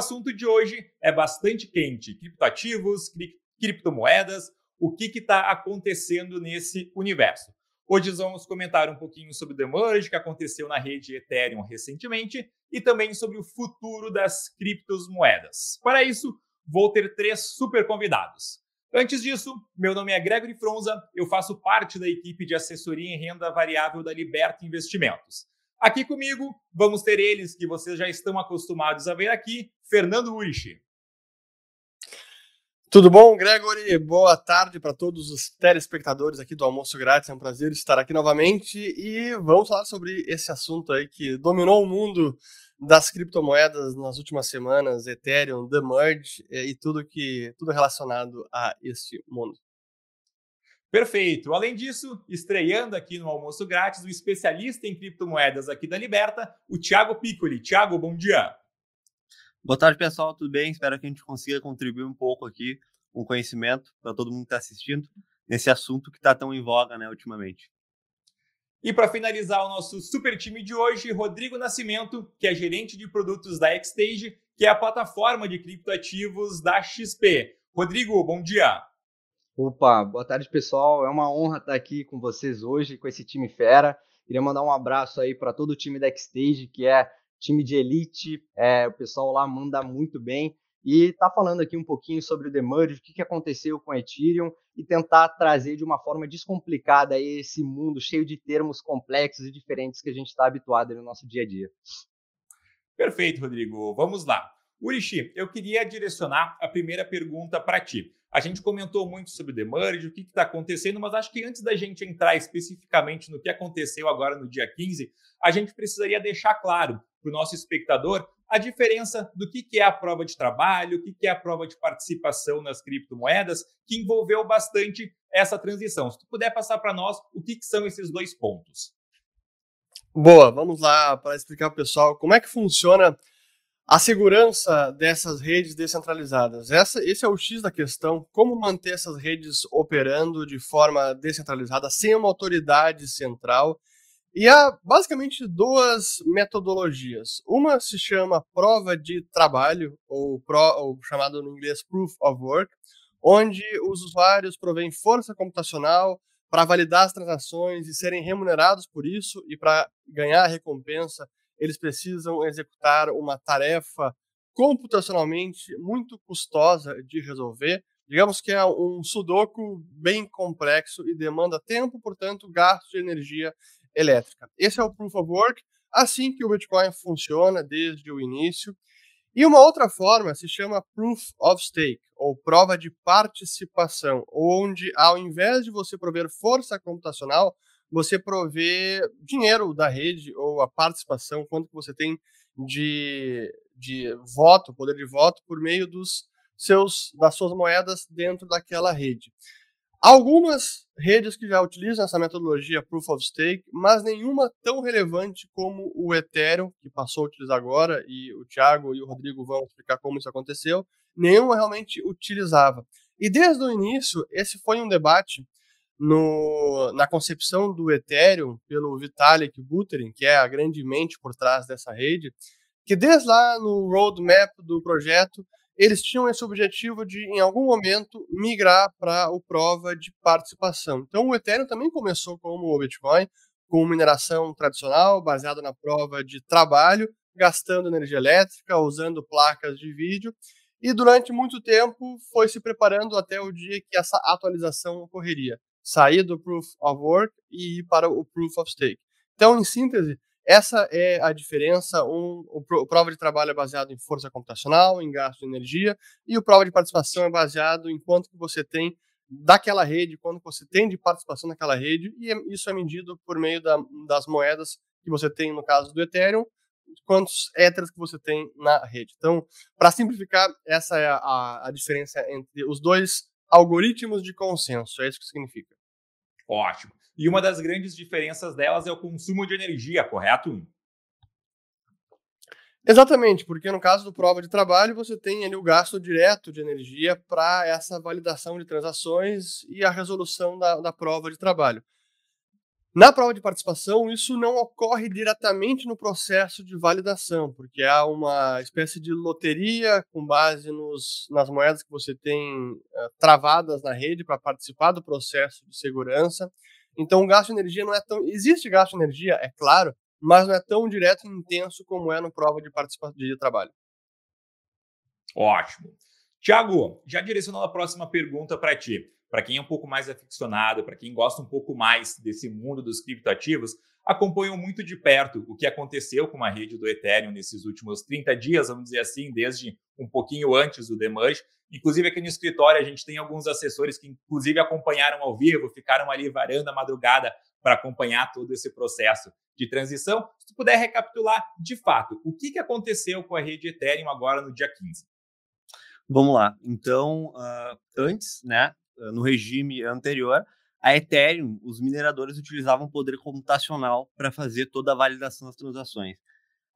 assunto de hoje é bastante quente: criptoativos, cri criptomoedas, o que está acontecendo nesse universo. Hoje vamos comentar um pouquinho sobre o Demerge, que aconteceu na rede Ethereum recentemente, e também sobre o futuro das criptomoedas. Para isso, vou ter três super convidados. Antes disso, meu nome é Gregory Fronza, eu faço parte da equipe de assessoria em renda variável da Liberta Investimentos. Aqui comigo, vamos ter eles que vocês já estão acostumados a ver aqui, Fernando Urich. Tudo bom, Gregory? Boa tarde para todos os telespectadores aqui do Almoço Grátis. É um prazer estar aqui novamente e vamos falar sobre esse assunto aí que dominou o mundo das criptomoedas nas últimas semanas, Ethereum, The Merge eh, e tudo que tudo relacionado a este mundo. Perfeito. Além disso, estreando aqui no Almoço Grátis, o especialista em criptomoedas aqui da Liberta, o Thiago Piccoli. Thiago, bom dia. Boa tarde, pessoal. Tudo bem? Espero que a gente consiga contribuir um pouco aqui com conhecimento para todo mundo que está assistindo nesse assunto que está tão em voga, né, ultimamente. E para finalizar o nosso super time de hoje, Rodrigo Nascimento, que é gerente de produtos da Xstage, que é a plataforma de criptoativos da XP. Rodrigo, bom dia. Opa, boa tarde, pessoal. É uma honra estar aqui com vocês hoje, com esse time fera. Queria mandar um abraço aí para todo o time da Xstage, que é time de elite, é, o pessoal lá manda muito bem. E tá falando aqui um pouquinho sobre o Demerge, o que, que aconteceu com o Ethereum e tentar trazer de uma forma descomplicada esse mundo cheio de termos complexos e diferentes que a gente está habituado no nosso dia a dia. Perfeito, Rodrigo. Vamos lá. Urishi, eu queria direcionar a primeira pergunta para ti. A gente comentou muito sobre o Demerge, o que está acontecendo, mas acho que antes da gente entrar especificamente no que aconteceu agora no dia 15, a gente precisaria deixar claro para o nosso espectador a diferença do que, é a prova de trabalho, o que, que é a prova de participação nas criptomoedas, que envolveu bastante essa transição. Se tu puder passar para nós o que, que são esses dois pontos. Boa, vamos lá para explicar para o pessoal como é que funciona a segurança dessas redes descentralizadas. Essa, esse é o X da questão, como manter essas redes operando de forma descentralizada, sem uma autoridade central e há basicamente duas metodologias. Uma se chama prova de trabalho, ou, pro, ou chamado no inglês proof of work, onde os usuários provêm força computacional para validar as transações e serem remunerados por isso, e para ganhar a recompensa, eles precisam executar uma tarefa computacionalmente muito custosa de resolver. Digamos que é um sudoku bem complexo e demanda tempo, portanto, gasto de energia elétrica. Esse é o Proof of Work, assim que o Bitcoin funciona desde o início. E uma outra forma se chama Proof of Stake, ou prova de participação, onde ao invés de você prover força computacional, você provê dinheiro da rede ou a participação, quanto que você tem de, de voto, poder de voto, por meio dos seus, das suas moedas dentro daquela rede. Algumas redes que já utilizam essa metodologia Proof of Stake, mas nenhuma tão relevante como o Ethereum, que passou a utilizar agora, e o Thiago e o Rodrigo vão explicar como isso aconteceu, nenhuma realmente utilizava. E desde o início, esse foi um debate no, na concepção do Ethereum pelo Vitalik Buterin, que é a grande mente por trás dessa rede, que desde lá no roadmap do projeto eles tinham esse objetivo de, em algum momento, migrar para o prova de participação. Então, o Ethereum também começou como o Bitcoin, com mineração tradicional, baseada na prova de trabalho, gastando energia elétrica, usando placas de vídeo, e durante muito tempo foi se preparando até o dia que essa atualização ocorreria, sair do Proof of Work e ir para o Proof of Stake. Então, em síntese, essa é a diferença. Um, o, o, prova de trabalho é baseado em força computacional, em gasto de energia, e o prova de participação é baseado em quanto que você tem daquela rede, quanto você tem de participação naquela rede, e é, isso é medido por meio da, das moedas que você tem, no caso do Ethereum, quantos Ethers que você tem na rede. Então, para simplificar, essa é a, a diferença entre os dois algoritmos de consenso, é isso que significa. Ótimo. E uma das grandes diferenças delas é o consumo de energia, correto? Exatamente, porque no caso do prova de trabalho, você tem ali o gasto direto de energia para essa validação de transações e a resolução da, da prova de trabalho. Na prova de participação, isso não ocorre diretamente no processo de validação, porque há uma espécie de loteria com base nos, nas moedas que você tem uh, travadas na rede para participar do processo de segurança. Então, o gasto de energia não é tão. Existe gasto de energia, é claro, mas não é tão direto e intenso como é no prova de participação de trabalho. Ótimo. Tiago, já direcionando a próxima pergunta para ti para quem é um pouco mais aficionado, para quem gosta um pouco mais desse mundo dos criptoativos, acompanham muito de perto o que aconteceu com a rede do Ethereum nesses últimos 30 dias, vamos dizer assim, desde um pouquinho antes do Demerge. Inclusive aqui no escritório a gente tem alguns assessores que inclusive acompanharam ao vivo, ficaram ali varando a madrugada para acompanhar todo esse processo de transição. Se tu puder recapitular de fato, o que, que aconteceu com a rede Ethereum agora no dia 15? Vamos lá. Então, uh, antes, né, no regime anterior, a Ethereum, os mineradores utilizavam poder computacional para fazer toda a validação das transações.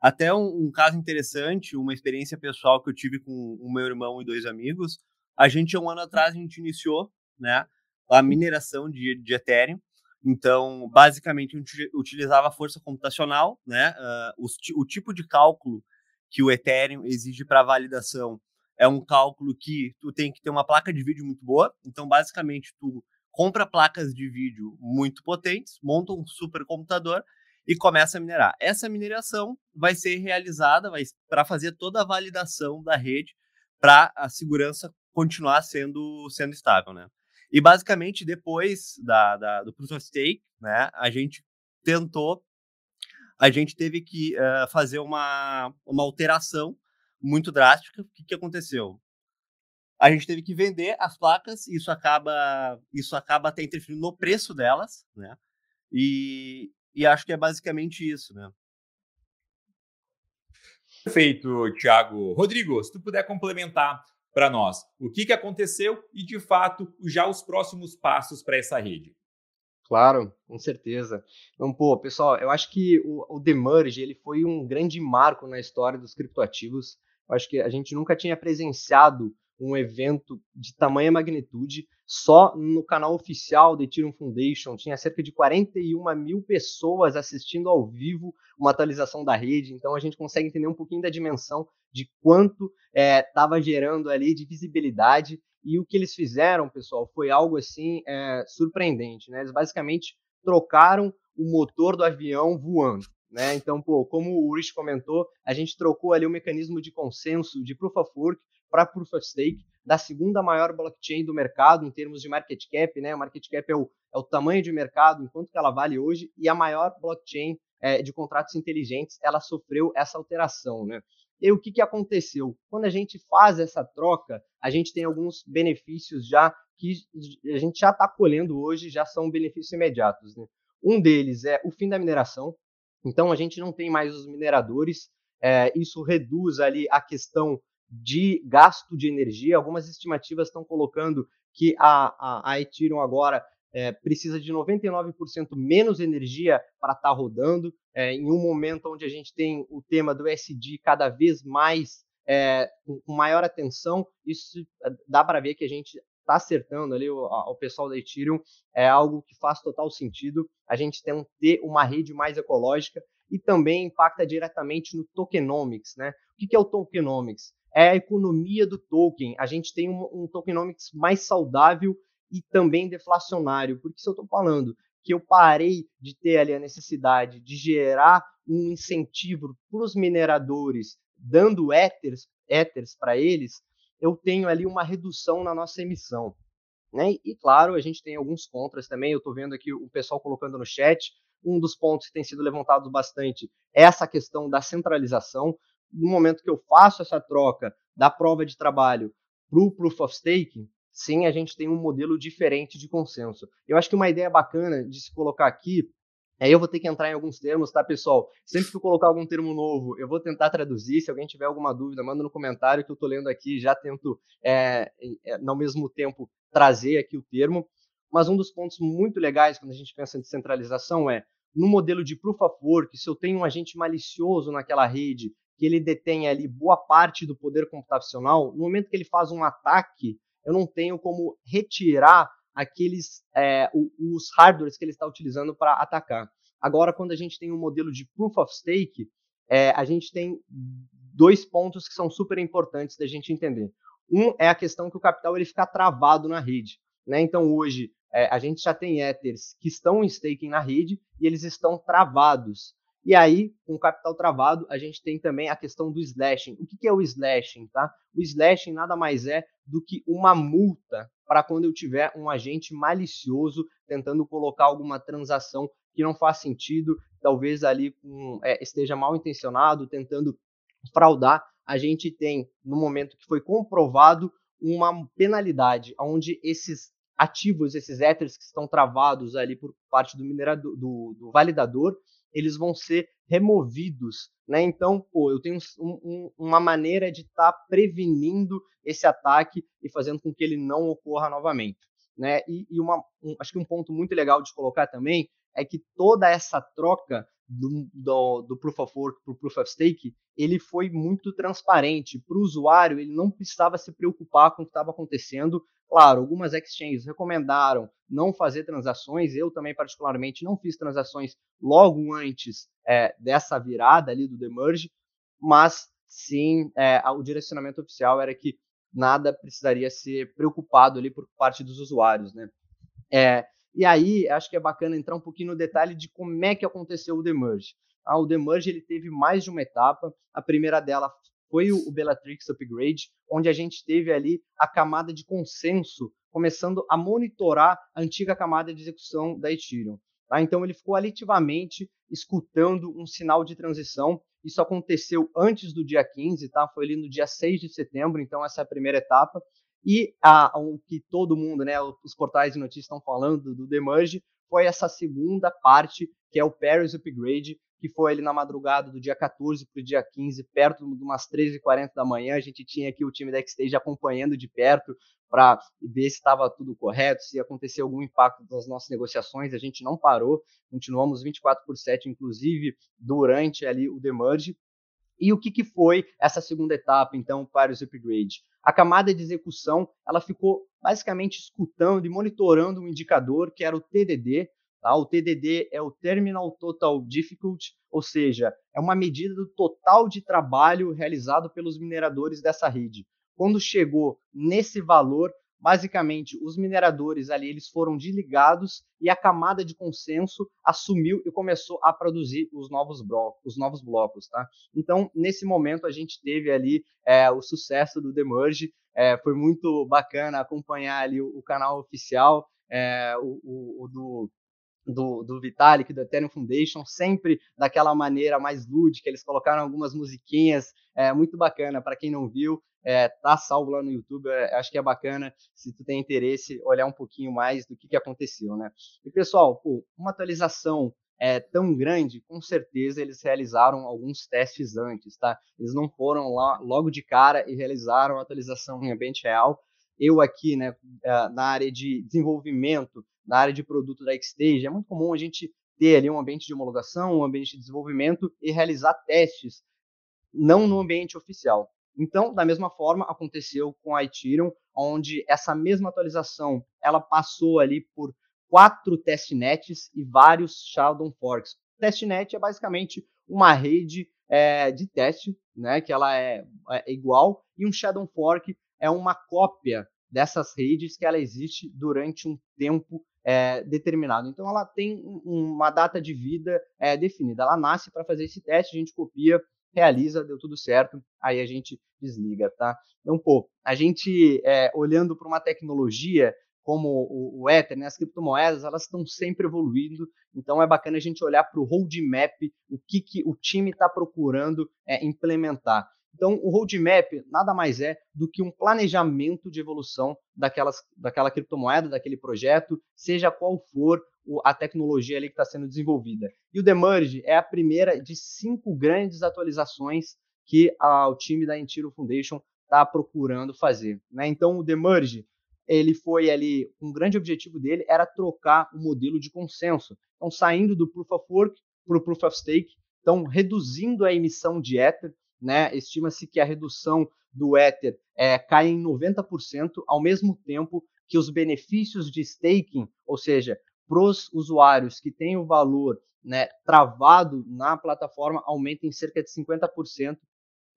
Até um, um, caso interessante, uma experiência pessoal que eu tive com o meu irmão e dois amigos, a gente, um ano atrás, a gente iniciou né, a mineração de, de Ethereum. Então, basicamente, a gente utilizava a força computacional, né, uh, os, o tipo de cálculo que o Ethereum exige para validação é um cálculo que tu tem que ter uma placa de vídeo muito boa. Então, basicamente, tu compra placas de vídeo muito potentes, monta um supercomputador e começa a minerar. Essa mineração vai ser realizada para fazer toda a validação da rede para a segurança continuar sendo, sendo estável, né? E basicamente depois da, da, do proof of stake, né, a gente tentou, a gente teve que uh, fazer uma, uma alteração muito drástica. O que, que aconteceu? A gente teve que vender as placas, isso acaba, isso acaba até interferindo no preço delas, né? E, e acho que é basicamente isso, né? Perfeito, Thiago. Rodrigo, se tu puder complementar para nós o que, que aconteceu e, de fato, já os próximos passos para essa rede. Claro, com certeza. Então, pô, pessoal, eu acho que o, o Demerge ele foi um grande marco na história dos criptoativos. Eu acho que a gente nunca tinha presenciado um evento de tamanha magnitude. Só no canal oficial da Ethereum Foundation tinha cerca de 41 mil pessoas assistindo ao vivo uma atualização da rede. Então a gente consegue entender um pouquinho da dimensão de quanto estava é, gerando ali de visibilidade. E o que eles fizeram, pessoal, foi algo assim é, surpreendente. Né? Eles basicamente trocaram o motor do avião voando. Né? Então, pô, como o Rich comentou, a gente trocou ali o mecanismo de consenso de Proof of Work para Proof of Stake, da segunda maior blockchain do mercado em termos de market cap, né? O market cap é o, é o tamanho de mercado, enquanto que ela vale hoje, e a maior blockchain é, de contratos inteligentes, ela sofreu essa alteração, né? E o que, que aconteceu? Quando a gente faz essa troca, a gente tem alguns benefícios já que a gente já está colhendo hoje, já são benefícios imediatos. Né? Um deles é o fim da mineração, então a gente não tem mais os mineradores, é, isso reduz ali a questão de gasto de energia. Algumas estimativas estão colocando que a, a, a Ethereum agora é, precisa de 99% menos energia para estar tá rodando, é, em um momento onde a gente tem o tema do SD cada vez mais é, com maior atenção, isso dá para ver que a gente está acertando ali o, o, pessoal da Ethereum, é algo que faz total sentido. A gente tem que ter uma rede mais ecológica e também impacta diretamente no tokenomics, né? O que, que é o tokenomics? É a economia do token. A gente tem um, um tokenomics mais saudável e também deflacionário. Porque se eu estou falando que eu parei de ter ali a necessidade de gerar um incentivo para os mineradores, dando ethers, ethers para eles, eu tenho ali uma redução na nossa emissão. Né? E claro, a gente tem alguns contras também. Eu estou vendo aqui o pessoal colocando no chat. Um dos pontos que tem sido levantado bastante é essa questão da centralização. No momento que eu faço essa troca da prova de trabalho para o Proof of Stake, sim, a gente tem um modelo diferente de consenso. Eu acho que uma ideia bacana de se colocar aqui Aí eu vou ter que entrar em alguns termos, tá, pessoal? Sempre que eu colocar algum termo novo, eu vou tentar traduzir. Se alguém tiver alguma dúvida, manda no comentário que eu estou lendo aqui. Já tento, é, é, ao mesmo tempo, trazer aqui o termo. Mas um dos pontos muito legais quando a gente pensa em descentralização é, no modelo de Proof of Work, se eu tenho um agente malicioso naquela rede, que ele detém ali boa parte do poder computacional, no momento que ele faz um ataque, eu não tenho como retirar aqueles é, os hardwares que ele está utilizando para atacar. Agora, quando a gente tem um modelo de proof of stake, é, a gente tem dois pontos que são super importantes da gente entender. Um é a questão que o capital ele fica travado na rede. Né? Então, hoje, é, a gente já tem Ethers que estão em staking na rede e eles estão travados. E aí, com o capital travado, a gente tem também a questão do slashing. O que, é o slashing? Tá? O slashing nada mais é do que uma multa para quando eu tiver um agente malicioso tentando colocar alguma transação que não faz sentido, talvez ali com, é, esteja mal intencionado, tentando fraudar. A gente tem, no momento que foi comprovado, uma penalidade, onde esses ativos, esses Ethers que estão travados ali por parte do minerador, do, do validador, eles vão ser removidos, né? Então, pô, eu tenho um, um, uma maneira de estar tá prevenindo esse ataque e fazendo com que ele não ocorra novamente, né? E, e uma, um, acho que um ponto muito legal de colocar também é que toda essa troca do, do, do Proof of Work para o Proof of Stake, ele foi muito transparente. Para o usuário, ele não precisava se preocupar com o que estava acontecendo. Claro, algumas exchanges recomendaram não fazer transações. Eu também, particularmente, não fiz transações logo antes é, dessa virada ali do Demerge, mas sim, é, o direcionamento oficial era que nada precisaria ser preocupado ali por parte dos usuários, né? É, e aí, acho que é bacana entrar um pouquinho no detalhe de como é que aconteceu o Demerge. Ah, o Demerge ele teve mais de uma etapa. A primeira dela foi o Bellatrix Upgrade, onde a gente teve ali a camada de consenso começando a monitorar a antiga camada de execução da Ethereum. Tá? Então, ele ficou alitivamente escutando um sinal de transição. Isso aconteceu antes do dia 15, tá? foi ali no dia 6 de setembro, então essa é a primeira etapa. E a, o que todo mundo, né, os portais de notícias estão falando do Demerge, foi essa segunda parte, que é o Paris Upgrade, que foi ali na madrugada do dia 14 para o dia 15, perto de umas 13h40 da manhã. A gente tinha aqui o time da Xstage acompanhando de perto para ver se estava tudo correto, se aconteceu algum impacto das nossas negociações. A gente não parou, continuamos 24 por 7, inclusive durante ali o Demerge. E o que, que foi essa segunda etapa, então, o Paris Upgrade? A camada de execução ela ficou basicamente escutando e monitorando um indicador que era o TDD. Tá? O TDD é o Terminal Total Difficulty, ou seja, é uma medida do total de trabalho realizado pelos mineradores dessa rede. Quando chegou nesse valor, basicamente os mineradores ali eles foram desligados e a camada de consenso assumiu e começou a produzir os novos blocos, os novos blocos, tá? Então nesse momento a gente teve ali é, o sucesso do Demerge, é, foi muito bacana acompanhar ali o, o canal oficial, é, o, o, o do do, do Vitalik, do Ethereum Foundation, sempre daquela maneira mais lúdica. Eles colocaram algumas musiquinhas, é, muito bacana. Para quem não viu, é, tá salvo lá no YouTube. É, acho que é bacana, se tu tem interesse, olhar um pouquinho mais do que, que aconteceu, né? E pessoal, pô, uma atualização é, tão grande, com certeza eles realizaram alguns testes antes, tá? Eles não foram lá logo de cara e realizaram a atualização em ambiente real. Eu aqui, né, é, na área de desenvolvimento, na área de produto da Xstage, é muito comum a gente ter ali um ambiente de homologação, um ambiente de desenvolvimento e realizar testes, não no ambiente oficial. Então, da mesma forma, aconteceu com a Ethereum, onde essa mesma atualização ela passou ali por quatro testnets e vários Shadow Forks. Testnet é basicamente uma rede é, de teste, né, que ela é, é igual, e um Shadow Fork é uma cópia dessas redes que ela existe durante um tempo é, determinado. Então, ela tem uma data de vida é, definida. Ela nasce para fazer esse teste, a gente copia, realiza, deu tudo certo, aí a gente desliga, tá? Então, pô, a gente é, olhando para uma tecnologia como o, o Ether, né, as criptomoedas, elas estão sempre evoluindo, então é bacana a gente olhar para o roadmap, o que, que o time está procurando implementar. Então, o roadmap nada mais é do que um planejamento de evolução daquelas, daquela criptomoeda, daquele projeto, seja qual for a tecnologia ali que está sendo desenvolvida. E o Demerge é a primeira de cinco grandes atualizações que a, o time da Entiro Foundation está procurando fazer. Né? Então, o Demerge, ele foi ali, um grande objetivo dele era trocar o modelo de consenso. Então, saindo do Proof of Work para o Proof of Stake, então reduzindo a emissão de Ether, né? Estima-se que a redução do Ether é, caem em 90%, ao mesmo tempo que os benefícios de staking, ou seja, para os usuários que têm o valor né, travado na plataforma, aumentem em cerca de 50%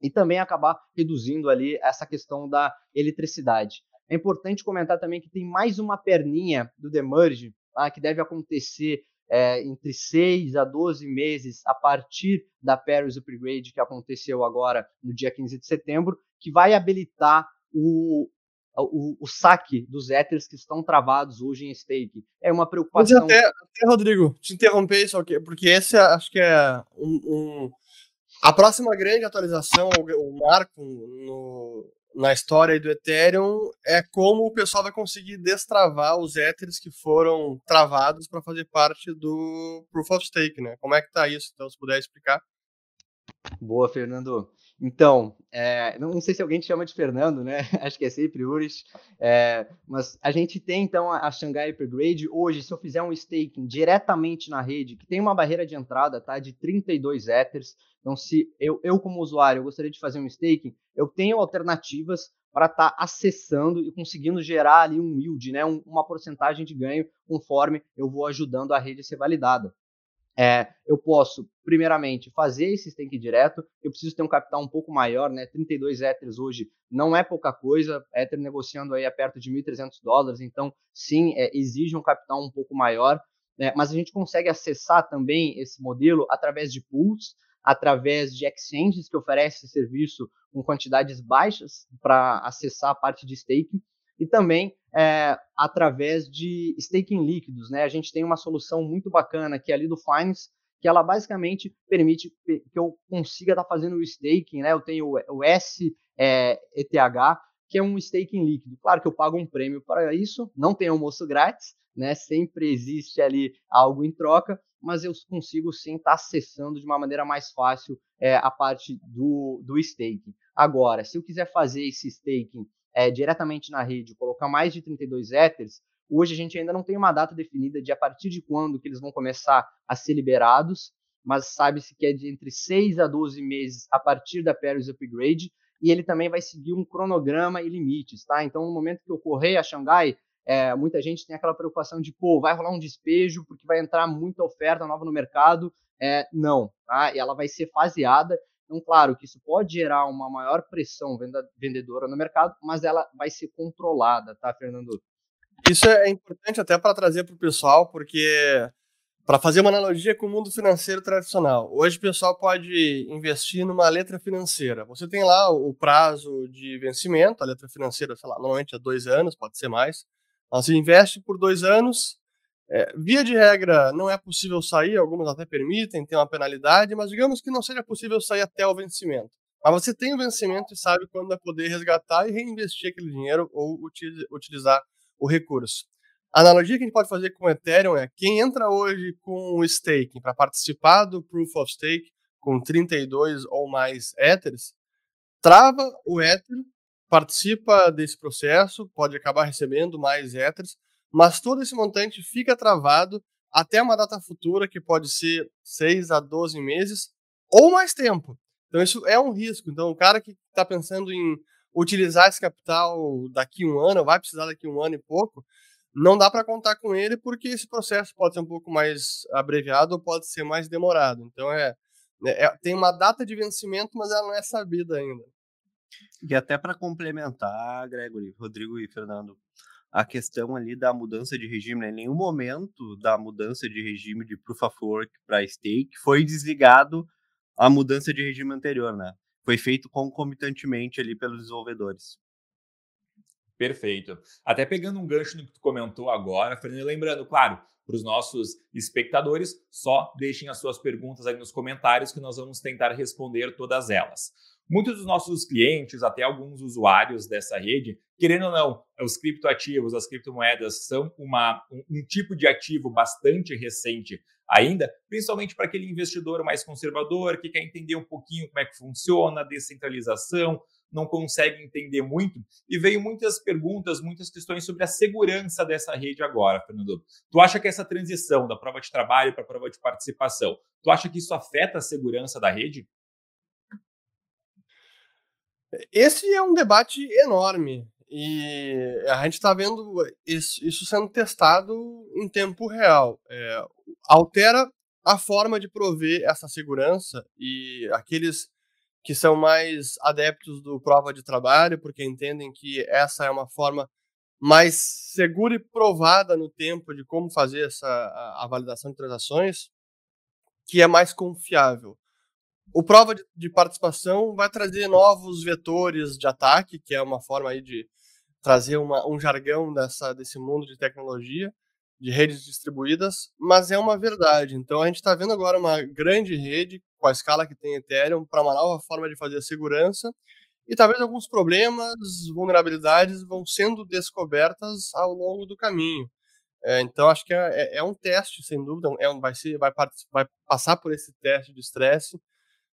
e também acabar reduzindo ali essa questão da eletricidade. É importante comentar também que tem mais uma perninha do Demerge, tá, que deve acontecer é, entre 6 a 12 meses a partir da Paris Upgrade que aconteceu agora no dia 15 de setembro, que vai habilitar o, o, o saque dos Ethers que estão travados hoje em stake. É uma preocupação. Mas até, até Rodrigo, te interromper só que, porque esse acho que é um, um a próxima grande atualização, o marco no, na história do Ethereum, é como o pessoal vai conseguir destravar os Ethers que foram travados para fazer parte do Proof of Stake, né? Como é que tá isso? Então, se puder explicar. Boa, Fernando. Então, é, não sei se alguém te chama de Fernando, né? Acho que é sempre Uris. É, mas a gente tem, então, a, a Shanghai Hypergrade. Hoje, se eu fizer um staking diretamente na rede, que tem uma barreira de entrada, tá? De 32 Ethers. Então, se eu, eu como usuário, eu gostaria de fazer um staking, eu tenho alternativas para estar tá acessando e conseguindo gerar ali um yield, né? Um, uma porcentagem de ganho conforme eu vou ajudando a rede a ser validada. É, eu posso, primeiramente, fazer esse stake direto. Eu preciso ter um capital um pouco maior, né? 32 Ethers hoje não é pouca coisa. Ether negociando aí a perto de 1.300 dólares. Então, sim, é, exige um capital um pouco maior. Né? Mas a gente consegue acessar também esse modelo através de pools, através de exchanges que oferecem serviço com quantidades baixas para acessar a parte de staking e também é, através de staking líquidos. Né? A gente tem uma solução muito bacana que é ali do Finance, que ela basicamente permite que eu consiga estar tá fazendo o staking. Né? Eu tenho o SETH, é, que é um staking líquido. Claro que eu pago um prêmio para isso, não tem almoço grátis, né? sempre existe ali algo em troca, mas eu consigo sim estar tá acessando de uma maneira mais fácil é, a parte do, do staking. Agora, se eu quiser fazer esse staking é, diretamente na rede, colocar mais de 32 Ethers, hoje a gente ainda não tem uma data definida de a partir de quando que eles vão começar a ser liberados, mas sabe-se que é de entre 6 a 12 meses a partir da Paris Upgrade, e ele também vai seguir um cronograma e limites, tá? Então, no momento que ocorrer a Xangai, é, muita gente tem aquela preocupação de, pô, vai rolar um despejo porque vai entrar muita oferta nova no mercado. É, não, tá? E ela vai ser faseada então, claro que isso pode gerar uma maior pressão vendedora no mercado, mas ela vai ser controlada, tá, Fernando? Isso é importante até para trazer para o pessoal, porque para fazer uma analogia com o mundo financeiro tradicional, hoje o pessoal pode investir numa letra financeira. Você tem lá o prazo de vencimento, a letra financeira, sei lá, normalmente é dois anos, pode ser mais. Você investe por dois anos, é, via de regra, não é possível sair, algumas até permitem, tem uma penalidade, mas digamos que não seja possível sair até o vencimento. Mas você tem o vencimento e sabe quando vai poder resgatar e reinvestir aquele dinheiro ou utilizar o recurso. A analogia que a gente pode fazer com o Ethereum é quem entra hoje com o staking para participar do Proof of Stake com 32 ou mais Ethers, trava o Ether, participa desse processo, pode acabar recebendo mais Ethers, mas todo esse montante fica travado até uma data futura, que pode ser 6 a 12 meses ou mais tempo. Então, isso é um risco. Então, o cara que está pensando em utilizar esse capital daqui um ano, vai precisar daqui um ano e pouco, não dá para contar com ele porque esse processo pode ser um pouco mais abreviado ou pode ser mais demorado. Então, é, é, é tem uma data de vencimento, mas ela não é sabida ainda. E até para complementar, Gregory, Rodrigo e Fernando, a questão ali da mudança de regime, né? em nenhum momento da mudança de regime de Proof of Work para Stake foi desligado a mudança de regime anterior, né? Foi feito concomitantemente ali pelos desenvolvedores. Perfeito. Até pegando um gancho no que tu comentou agora, Fernando, lembrando, claro, para os nossos espectadores, só deixem as suas perguntas aí nos comentários que nós vamos tentar responder todas elas. Muitos dos nossos clientes, até alguns usuários dessa rede, querendo ou não, os criptoativos, as criptomoedas são uma, um, um tipo de ativo bastante recente ainda, principalmente para aquele investidor mais conservador que quer entender um pouquinho como é que funciona a descentralização, não consegue entender muito. E veio muitas perguntas, muitas questões sobre a segurança dessa rede agora, Fernando. Tu acha que essa transição da prova de trabalho para a prova de participação, tu acha que isso afeta a segurança da rede? Esse é um debate enorme e a gente está vendo isso, sendo testado em tempo real. É, altera a forma de prover essa segurança e aqueles que são mais adeptos do prova de trabalho, porque entendem que essa é uma forma mais segura e provada no tempo de como fazer essa a, a validação de transações, que é mais confiável. O prova de, de, participação vai trazer novos vetores de ataque, que é uma forma aí de trazer uma, um jargão dessa, desse mundo de tecnologia, de redes distribuídas, mas é uma verdade. Então a gente está vendo agora uma grande rede com a escala que tem Ethereum para uma nova forma de fazer segurança e talvez alguns problemas, vulnerabilidades vão sendo descobertas ao longo do caminho. É, então acho que é, é, é, um teste, sem dúvida, é um, vai, ser, vai, vai passar por esse teste de estresse,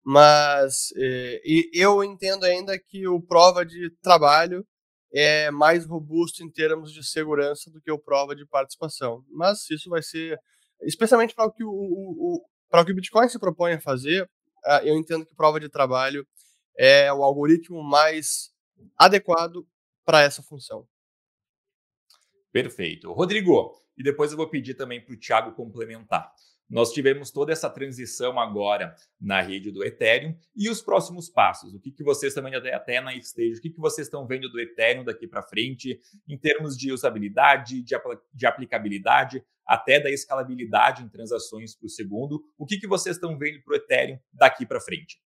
mas é, eu entendo ainda que o prova de trabalho é mais robusto em termos de segurança do que o prova de participação. Mas isso vai ser, especialmente para o que o, o, o que o Bitcoin se propõe a fazer, ah, eu entendo que prova de trabalho é o algoritmo mais adequado para essa função. Perfeito. Rodrigo, e depois eu vou pedir também para o Thiago complementar. Nós tivemos toda essa transição agora na rede do Ethereum e os próximos passos. O que, que vocês também até na stage, o que, que vocês estão vendo do Ethereum daqui para frente, em termos de usabilidade, de, apl de, aplicabilidade, até da escalabilidade em transações por segundo. O que, que vocês estão vendo para o Ethereum daqui para frente?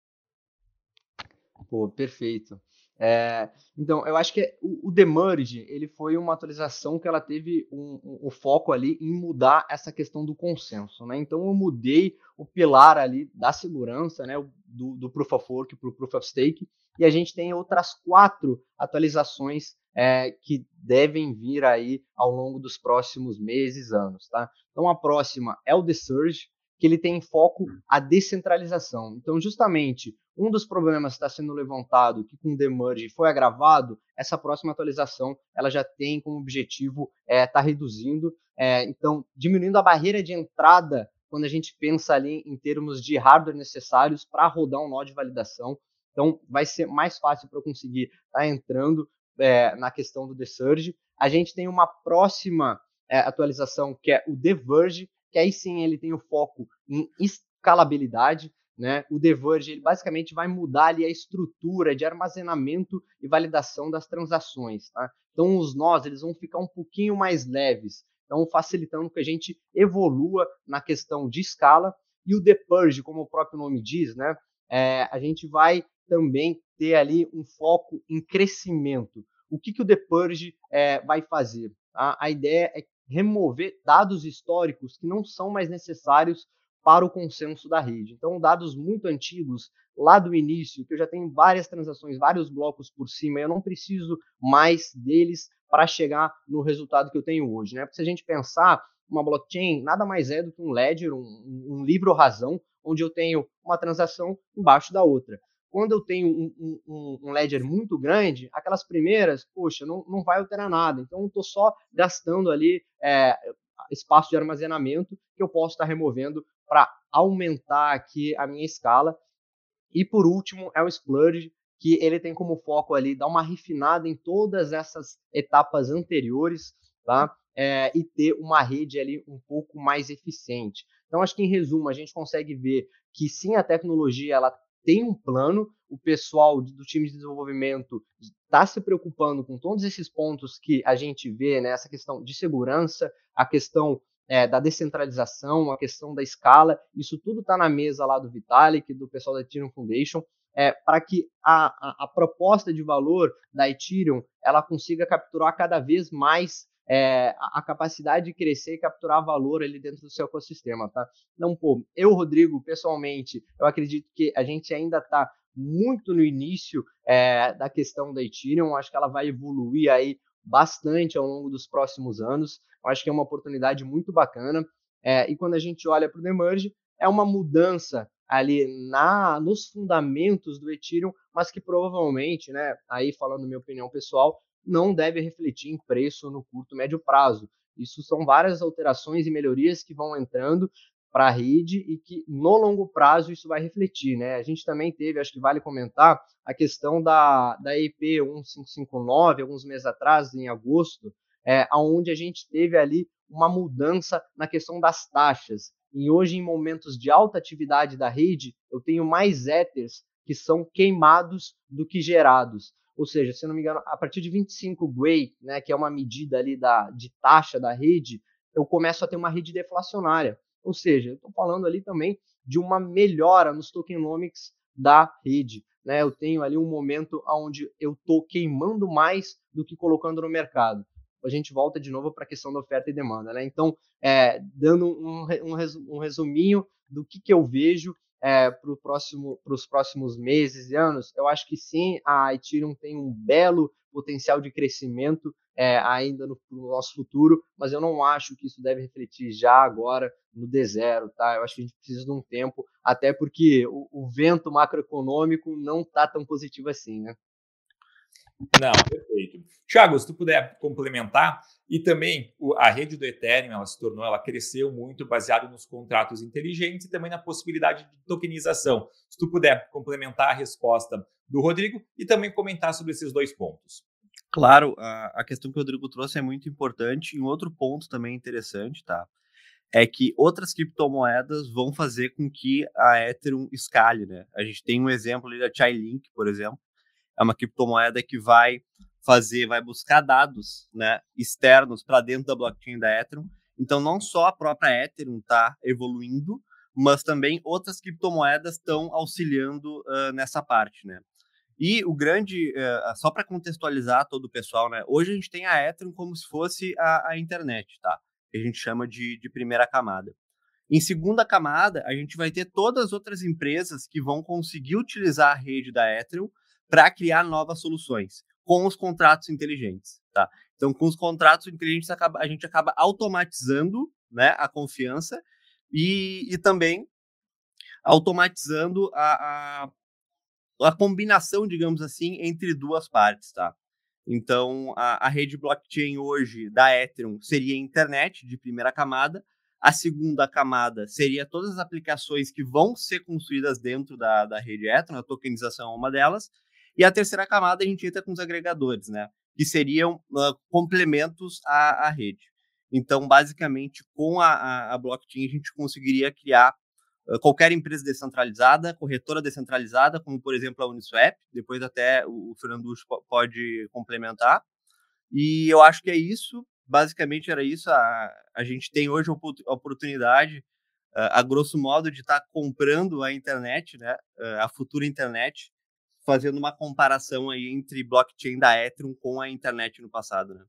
Pô, perfeito. É, então, eu acho que o, o Demerge, ele foi uma atualização que ela teve um, um, um, foco ali em mudar essa questão do consenso, né? Então, eu mudei o pilar ali da segurança, né? Do, do Proof of Work para o Proof of Stake, e a gente tem outras quatro atualizações é, que devem vir aí ao longo dos próximos meses, anos, tá? Então, a próxima é o The Surge, que ele tem em foco a descentralização. Então, justamente, um dos problemas que está sendo levantado, que com o demerge foi agravado, essa próxima atualização ela já tem como objetivo estar é, tá reduzindo, é, então diminuindo a barreira de entrada quando a gente pensa ali em termos de hardware necessários para rodar um nó de validação. Então vai ser mais fácil para eu conseguir estar tá entrando é, na questão do The Surge. A gente tem uma próxima é, atualização que é o The Verge, que aí sim ele tem o foco em escalabilidade. Né? O Deverge ele basicamente vai mudar ali a estrutura de armazenamento e validação das transações. Tá? Então os nós eles vão ficar um pouquinho mais leves, então facilitando que a gente evolua na questão de escala. E o Depurge, como o próprio nome diz, né? É, a gente vai também ter ali um foco em crescimento. O que, que o Depurge é, vai fazer? Tá? A ideia é remover dados históricos que não são mais necessários para o consenso da rede. Então, dados muito antigos, lá do início, que eu já tenho várias transações, vários blocos por cima, eu não preciso mais deles para chegar no resultado que eu tenho hoje. Né? Porque se a gente pensar, uma blockchain nada mais é do que um ledger, um, um livro-razão, onde eu tenho uma transação embaixo da outra. Quando eu tenho um, um, um, ledger muito grande, aquelas primeiras, poxa, não, não vai alterar nada. Então, eu estou só gastando ali é, espaço de armazenamento que eu posso estar removendo para aumentar aqui a minha escala. E por último é o Splurge, que ele tem como foco ali dar uma refinada em todas essas etapas anteriores, tá? É, e ter uma rede ali um pouco mais eficiente. Então, acho que em resumo, a gente consegue ver que sim, a tecnologia ela tem um plano, o pessoal do time de desenvolvimento está se preocupando com todos esses pontos que a gente vê, né? Essa questão de segurança, a questão é, da descentralização, a questão da escala, isso tudo está na mesa lá do Vitalik, do pessoal da Ethereum Foundation, é, para que a, a, a, proposta de valor da Ethereum ela consiga capturar cada vez mais é, a, capacidade de crescer e capturar valor ali dentro do seu ecossistema, tá? Então, pô, eu, Rodrigo, pessoalmente, eu acredito que a gente ainda está muito no início é, da questão da Ethereum, acho que ela vai evoluir aí bastante ao longo dos próximos anos. Eu acho que é uma oportunidade muito bacana. É, e quando a gente olha para o Demerge, é uma mudança ali na nos fundamentos do Ethereum, mas que provavelmente, né, aí falando minha opinião pessoal, não deve refletir em preço no curto médio prazo. Isso são várias alterações e melhorias que vão entrando para a rede e que no longo prazo isso vai refletir, né? A gente também teve, acho que vale comentar, a questão da, da EP 1559, alguns meses atrás, em agosto, é, onde a gente teve ali uma mudança na questão das taxas. E hoje, em momentos de alta atividade da rede, eu tenho mais éteres que são queimados do que gerados. Ou seja, se não me engano, a partir de 25 GWay, né, que é uma medida ali da, de taxa da rede, eu começo a ter uma rede deflacionária. Ou seja, eu estou falando ali também de uma melhora nos tokenomics da rede. Né? Eu tenho ali um momento onde eu estou queimando mais do que colocando no mercado. A gente volta de novo para a questão da oferta e demanda. Né? Então, é, dando um, um, resuminho do que, que eu vejo é, para próximo, os próximos meses e anos, eu acho que sim, a Ethereum tem um belo potencial de crescimento é, ainda no, no, nosso futuro, mas eu não acho que isso deve refletir já agora no D0, tá? Eu acho que a gente precisa de um tempo, até porque o, o vento macroeconômico não está tão positivo assim, né? Não, perfeito. Thiago, se tu puder complementar, e também a rede do Ethereum, ela se tornou, ela cresceu muito baseado nos contratos inteligentes e também na possibilidade de tokenização. Se tu puder complementar a resposta do Rodrigo e também comentar sobre esses dois pontos. Claro, a, questão que o Rodrigo trouxe é muito importante. E um outro ponto também interessante, tá? É que outras criptomoedas vão fazer com que a Ethereum escale, né? A gente tem um exemplo ali da Chainlink, por exemplo, é uma criptomoeda que vai fazer, vai buscar dados né, externos para dentro da blockchain da Ethereum. Então, não só a própria Ethereum está evoluindo, mas também outras criptomoedas estão auxiliando uh, nessa parte, né? E o grande, uh, só para contextualizar todo o pessoal, né? Hoje a gente tem a Ethereum como se fosse a, a internet, tá? Que a gente chama de, de primeira camada. Em segunda camada, a gente vai ter todas as outras empresas que vão conseguir utilizar a rede da Ethereum para criar novas soluções com os contratos inteligentes, tá? Então, com os contratos inteligentes, a gente acaba automatizando né, a confiança e, e também automatizando a, a, a, combinação, digamos assim, entre duas partes, tá? Então, a, a rede blockchain hoje da Ethereum seria a internet de primeira camada, a segunda camada seria todas as aplicações que vão ser construídas dentro da, da rede Ethereum, a tokenização é uma delas, e a terceira camada a gente entra com os agregadores, né? Que seriam uh, complementos à, à, rede. Então, basicamente, com a, a, a blockchain, a gente conseguiria criar uh, qualquer empresa descentralizada, corretora descentralizada, como, por exemplo, a Uniswap. Depois, até o, o Fernando pode complementar. E eu acho que é isso. Basicamente, era isso. A, a gente tem hoje a oportunidade, a grosso modo, de estar tá comprando a internet, né? a futura internet, fazendo uma comparação aí entre blockchain da Ethereum com a internet no passado, né?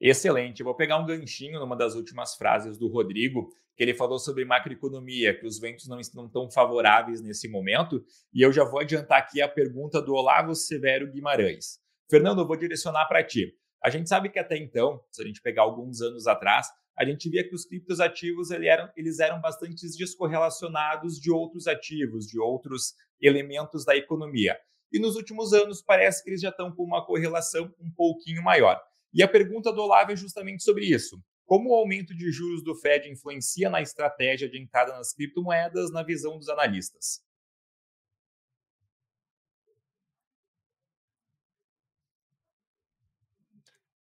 Excelente. Eu vou pegar um ganchinho numa das últimas frases do Rodrigo, que ele falou sobre macroeconomia, que os ventos não estão tão favoráveis nesse momento, e eu já vou adiantar aqui a pergunta do Olavo Severo Guimarães. Fernando, eu vou direcionar para ti. A gente sabe que até então, se a gente pegar alguns anos atrás, a gente via que os criptos ativos eles eram, eles eram bastante descorrelacionados de outros ativos, de outros elementos da economia. E nos últimos anos parece que eles já estão com uma correlação um pouquinho maior. E a pergunta do Olavo é justamente sobre isso. Como o aumento de juros do Fed influencia na estratégia de entrada nas criptomoedas na visão dos analistas?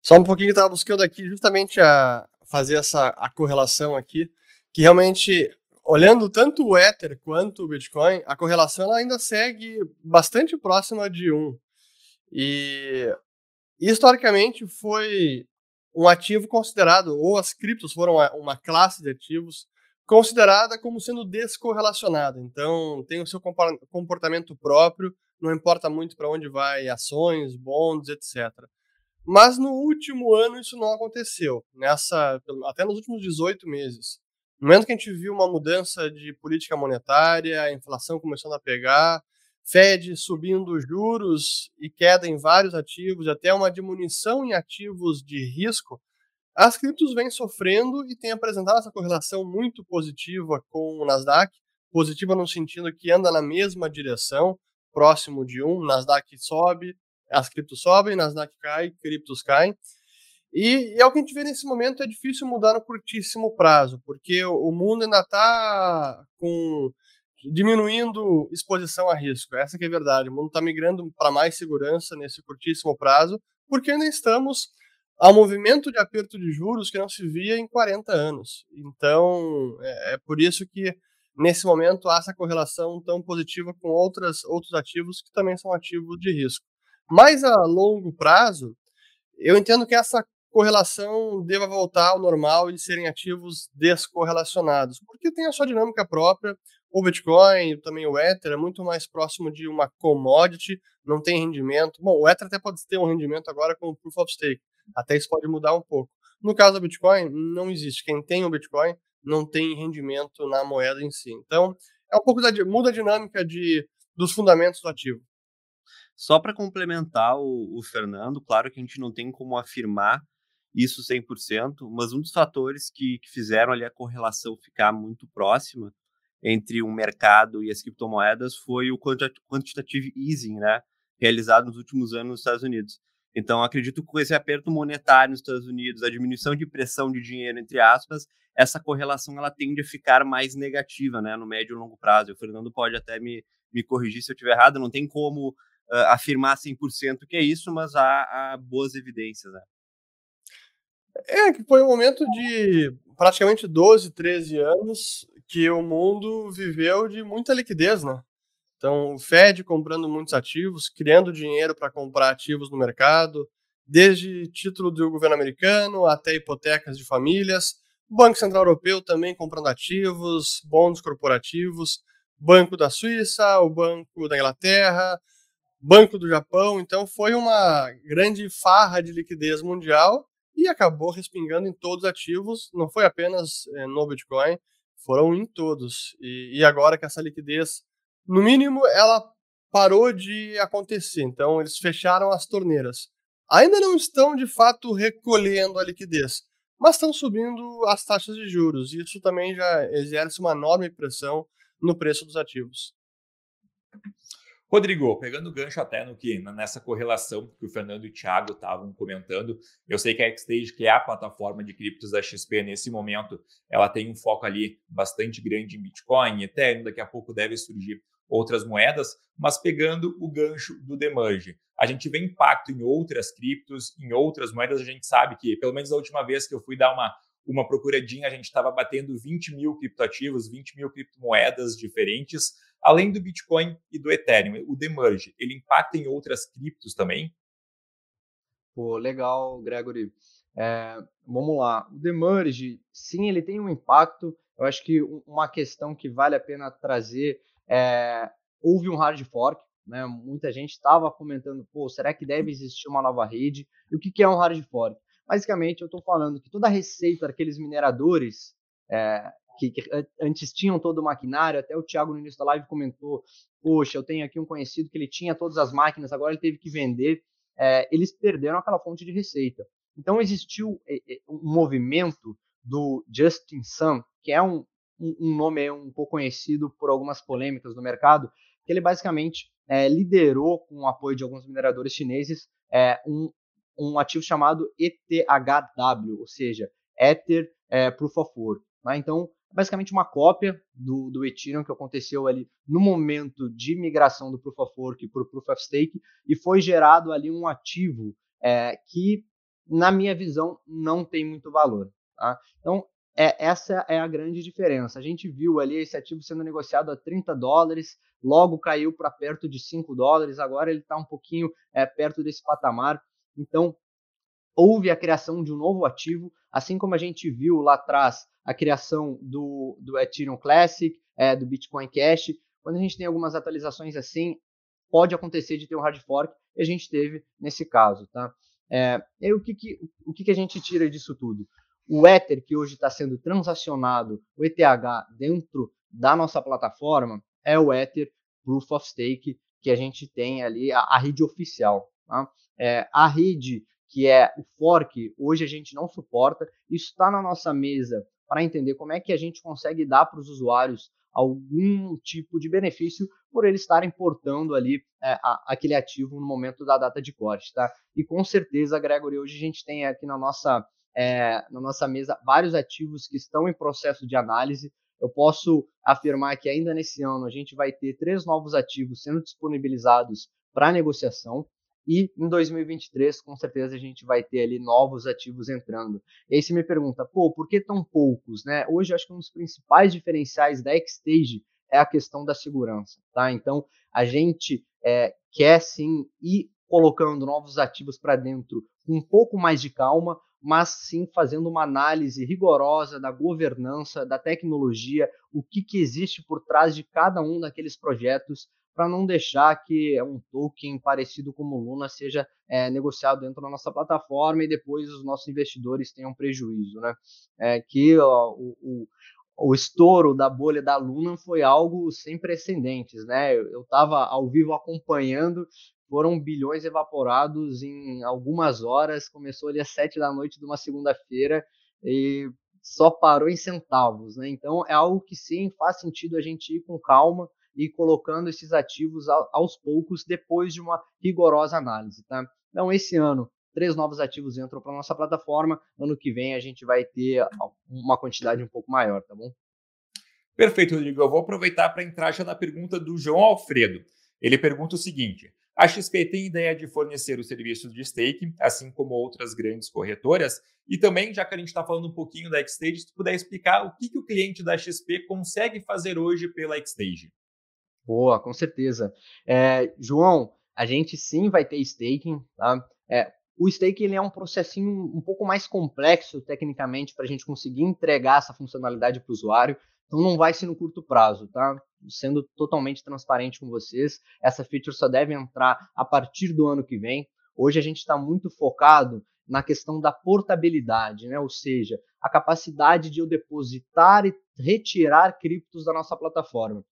Só um pouquinho que estava buscando aqui justamente a, fazer essa a correlação aqui, que realmente, olhando tanto o Ether quanto o Bitcoin, a correlação ainda segue bastante próxima de 1. E historicamente foi um ativo considerado, ou as criptos foram uma classe de ativos considerada como sendo descorrelacionada. Então, tem o seu comportamento próprio, não importa muito para onde vai ações, bonds, etc. Mas no último ano isso não aconteceu. Nessa, até nos últimos 18 meses. No momento que a gente viu uma mudança de política monetária, a inflação começando a pegar, Fed subindo juros e queda em vários ativos, até uma diminuição em ativos de risco, as criptos vêm sofrendo e têm apresentado essa correlação muito positiva com o Nasdaq, positiva no sentido que anda na mesma direção, próximo de um, Nasdaq sobe, as criptos sobem, Nasdaq cai, criptos caem. E, e é o que a gente vê nesse momento, é difícil mudar no curtíssimo prazo, porque o, o mundo ainda está diminuindo exposição a risco. Essa que é a verdade. O mundo está migrando para mais segurança nesse curtíssimo prazo, porque ainda estamos a um movimento de aperto de juros que não se via em 40 anos. Então, é, é por isso que nesse momento há essa correlação tão positiva com outras, outros ativos que também são ativos de risco. Mas a longo prazo, eu entendo que essa correlação deva voltar ao normal e serem ativos descorrelacionados, porque tem a sua dinâmica própria. O Bitcoin, também o Ether, é muito mais próximo de uma commodity, não tem rendimento. Bom, o Ether até pode ter um rendimento agora com o Proof of Stake, até isso pode mudar um pouco. No caso do Bitcoin, não existe. Quem tem o Bitcoin não tem rendimento na moeda em si. Então, é um pouco da muda a dinâmica de, dos fundamentos do ativo. Só para complementar o, o, Fernando, claro que a gente não tem como afirmar isso 100%, mas um dos fatores que, que fizeram ali a correlação ficar muito próxima entre o mercado e as criptomoedas foi o quantitative easing, né, realizado nos últimos anos nos Estados Unidos. Então, acredito que com esse aperto monetário nos Estados Unidos, a diminuição de pressão de dinheiro, entre aspas, essa correlação ela tende a ficar mais negativa né, no médio e longo prazo. O Fernando pode até me, me corrigir se eu estiver errado, não tem como uh, afirmar 100% que é isso, mas há, há boas evidências. Né? É, que foi um momento de praticamente 12, 13 anos que o mundo viveu de muita liquidez, né? Então, o Fed comprando muitos ativos, criando dinheiro para comprar ativos no mercado, desde título do governo americano até hipotecas de famílias, o Banco Central Europeu também comprando ativos, bons corporativos, Banco da Suíça, o Banco da Inglaterra, Banco do Japão. Então, foi uma grande farra de liquidez mundial e acabou respingando em todos os ativos, não foi apenas é, no Bitcoin, foram em todos. E, e agora que essa liquidez no mínimo, ela parou de acontecer. Então, eles fecharam as torneiras. Ainda não estão, de fato, recolhendo a liquidez, mas estão subindo as taxas de juros. E isso também já exerce uma enorme pressão no preço dos ativos. Rodrigo, pegando gancho até no que nessa correlação que o Fernando e o Thiago estavam comentando, eu sei que a Xstage, que é a plataforma de criptos da XP nesse momento, ela tem um foco ali bastante grande em Bitcoin, Ethereum, daqui a pouco deve surgir outras moedas, mas pegando o gancho do Demerge. A gente vê impacto em outras criptos, em outras moedas, a gente sabe que, pelo menos a última vez que eu fui dar uma, uma procuradinha, a gente estava batendo 20 mil criptoativos, 20 mil criptomoedas diferentes, além do Bitcoin e do Ethereum. O Demerge, ele impacta em outras criptos também? Pô, legal, Gregory. É, vamos lá. O Demerge, sim, ele tem um impacto. Eu acho que uma questão que vale a pena trazer é, houve um hard fork, né? Muita gente estava comentando, pô, será que deve existir uma nova rede? E o que, que é um hard fork? Basicamente, eu estou falando que toda a receita daqueles mineradores é, que, que, antes tinham todo o maquinário, até o Thiago no início da live comentou, poxa, eu tenho aqui um conhecido que ele tinha todas as máquinas, agora ele teve que vender, é, eles perderam aquela fonte de receita. Então existiu é, é, um movimento do Justin Sun, que é um, um, nome um pouco conhecido por algumas polêmicas no mercado, que ele basicamente é, liderou, com o apoio de alguns mineradores chineses, é, um, um ativo chamado ETHW, ou seja, Ether é, Proof of Work. Né? Então, basicamente uma cópia do, do Ethereum que aconteceu ali no momento de migração do Proof of Work para o Proof of Stake e foi gerado ali um ativo é, que, na minha visão, não tem muito valor. Tá? Então, é, essa é a grande diferença. A gente viu ali esse ativo sendo negociado a 30 dólares, logo caiu para perto de 5 dólares, agora ele está um pouquinho é, perto desse patamar. Então, houve a criação de um novo ativo, assim como a gente viu lá atrás a criação do, do Ethereum Classic, é, do Bitcoin Cash. Quando a gente tem algumas atualizações assim, pode acontecer de ter um hard fork, e a gente teve nesse caso. Tá? É, e o que, que, o que, que a gente tira disso tudo? o Ether que hoje está sendo transacionado, o ETH dentro da nossa plataforma, é o Ether Proof of Stake que a gente tem ali, a, a rede oficial. Tá? É, a rede que é o fork, hoje a gente não suporta, isso está na nossa mesa para entender como é que a gente consegue dar para os usuários algum tipo de benefício por ele estar importando ali é, a, aquele ativo no momento da data de corte, tá? E com certeza, Gregory, hoje a gente tem aqui na nossa, é, na nossa mesa vários ativos que estão em processo de análise. Eu posso afirmar que ainda nesse ano a gente vai ter três novos ativos sendo disponibilizados para negociação. E em 2023, com certeza, a gente vai ter ali novos ativos entrando. E aí você me pergunta, pô, por que tão poucos? Né? Hoje, acho que um dos principais diferenciais da Xstage é a questão da segurança. Tá? Então, a gente é, quer sim ir colocando novos ativos para dentro com um pouco mais de calma, mas sim fazendo uma análise rigorosa da governança, da tecnologia, o que, que existe por trás de cada um daqueles projetos para não deixar que um token parecido como o Luna seja é, negociado dentro da nossa plataforma e depois os nossos investidores tenham prejuízo, né? É, que ó, o, o, o, estouro da bolha da Luna foi algo sem precedentes, né? Eu estava ao vivo acompanhando, foram bilhões evaporados em algumas horas, começou ali às sete da noite de uma segunda-feira e só parou em centavos, né? Então é algo que sim faz sentido a gente ir com calma, e colocando esses ativos aos poucos depois de uma rigorosa análise. Tá? Então, esse ano, três novos ativos entram para nossa plataforma. Ano que vem a gente vai ter uma quantidade um pouco maior, tá bom? Perfeito, Rodrigo. Eu vou aproveitar para entrar já na pergunta do João Alfredo. Ele pergunta o seguinte: a XP tem ideia de fornecer os serviços de stake, assim como outras grandes corretoras? E também, já que a gente está falando um pouquinho da Xstage, se tu puder explicar o que, que o cliente da XP consegue fazer hoje pela Xstage. Boa, com certeza. É, João, a gente sim vai ter staking, tá? É, o staking ele é um processinho um pouco mais complexo tecnicamente para a gente conseguir entregar essa funcionalidade para o usuário. Então não vai ser no curto prazo, tá? Sendo totalmente transparente com vocês, essa feature só deve entrar a partir do ano que vem. Hoje a gente está muito focado na questão da portabilidade, né? Ou seja, a capacidade de eu depositar e retirar criptos da nossa plataforma.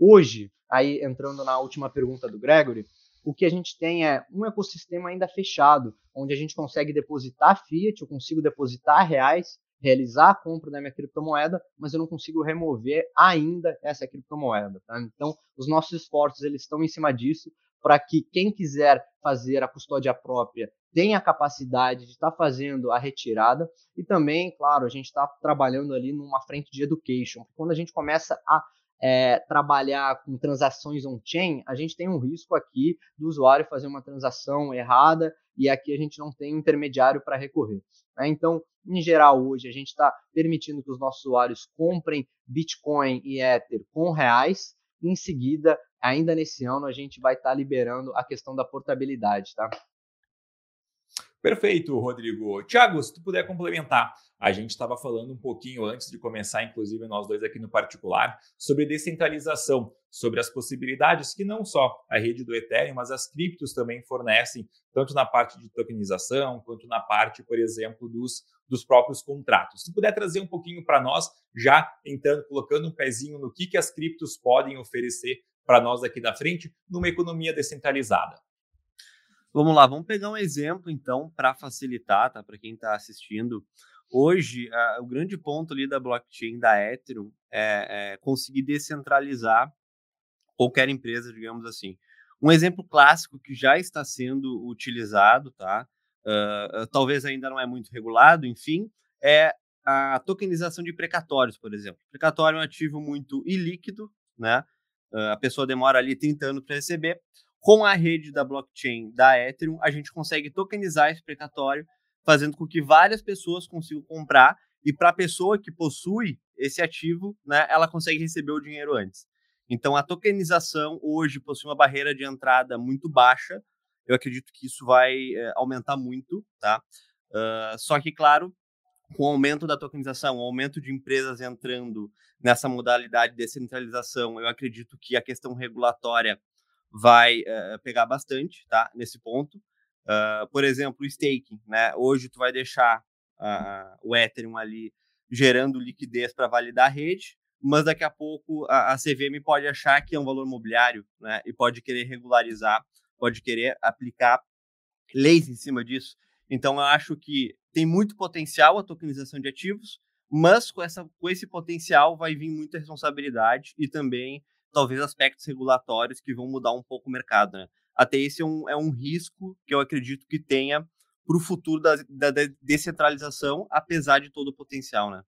Hoje, aí entrando na última pergunta do Gregory, o que a gente tem é um ecossistema ainda fechado, onde a gente consegue depositar fiat, eu consigo depositar reais, realizar a compra da minha criptomoeda, mas eu não consigo remover ainda essa criptomoeda. Tá? Então, os nossos esforços eles estão em cima disso para que quem quiser fazer a custódia própria tenha a capacidade de estar tá fazendo a retirada e também, claro, a gente está trabalhando ali numa frente de education. Quando a gente começa a é, trabalhar com transações on-chain, a gente tem um risco aqui do usuário fazer uma transação errada e aqui a gente não tem intermediário para recorrer. Né? Então, em geral, hoje a gente está permitindo que os nossos usuários comprem Bitcoin e Ether com reais. Em seguida, ainda nesse ano, a gente vai estar tá liberando a questão da portabilidade, tá? Perfeito, Rodrigo. Tiago, se tu puder complementar, a gente estava falando um pouquinho antes de começar, inclusive nós dois aqui no particular, sobre descentralização, sobre as possibilidades que não só a rede do Ethereum, mas as criptos também fornecem, tanto na parte de tokenização, quanto na parte, por exemplo, dos, dos próprios contratos. Se puder trazer um pouquinho para nós, já entrando, colocando um pezinho no que, que as criptos podem oferecer para nós aqui da frente, numa economia descentralizada. Vamos lá, vamos pegar um exemplo então para facilitar, tá? Para quem está assistindo. Hoje, o grande ponto ali da blockchain da Ethereum é, é, conseguir descentralizar qualquer empresa, digamos assim. Um exemplo clássico que já está sendo utilizado, tá? Uh, talvez ainda não é muito regulado, enfim, é a tokenização de precatórios, por exemplo. Precatório é um ativo muito ilíquido, né? Uh, a pessoa demora ali 30 anos para receber. Com a rede da blockchain da Ethereum, a gente consegue tokenizar esse precatório, fazendo com que várias pessoas consigam comprar e para a pessoa que possui esse ativo, né, ela consegue receber o dinheiro antes. Então, a tokenização hoje possui uma barreira de entrada muito baixa. Eu acredito que isso vai é, aumentar muito, tá? Uh, só que, claro, com o aumento da tokenização, o aumento de empresas entrando nessa modalidade de descentralização, eu acredito que a questão regulatória vai uh, pegar bastante, tá? Nesse ponto. Uh, por exemplo, o staking, né? Hoje tu vai deixar uh, o Ethereum ali gerando liquidez para validar a rede, mas daqui a pouco a, a, CVM pode achar que é um valor mobiliário, né? E pode querer regularizar, pode querer aplicar leis em cima disso. Então, eu acho que tem muito potencial a tokenização de ativos, mas com, essa, com esse potencial vai vir muita responsabilidade e também talvez aspectos regulatórios que vão mudar um pouco o mercado. Né? Até esse é um, é um risco que eu acredito que tenha para o futuro da, da, da, descentralização, apesar de todo o potencial. Né?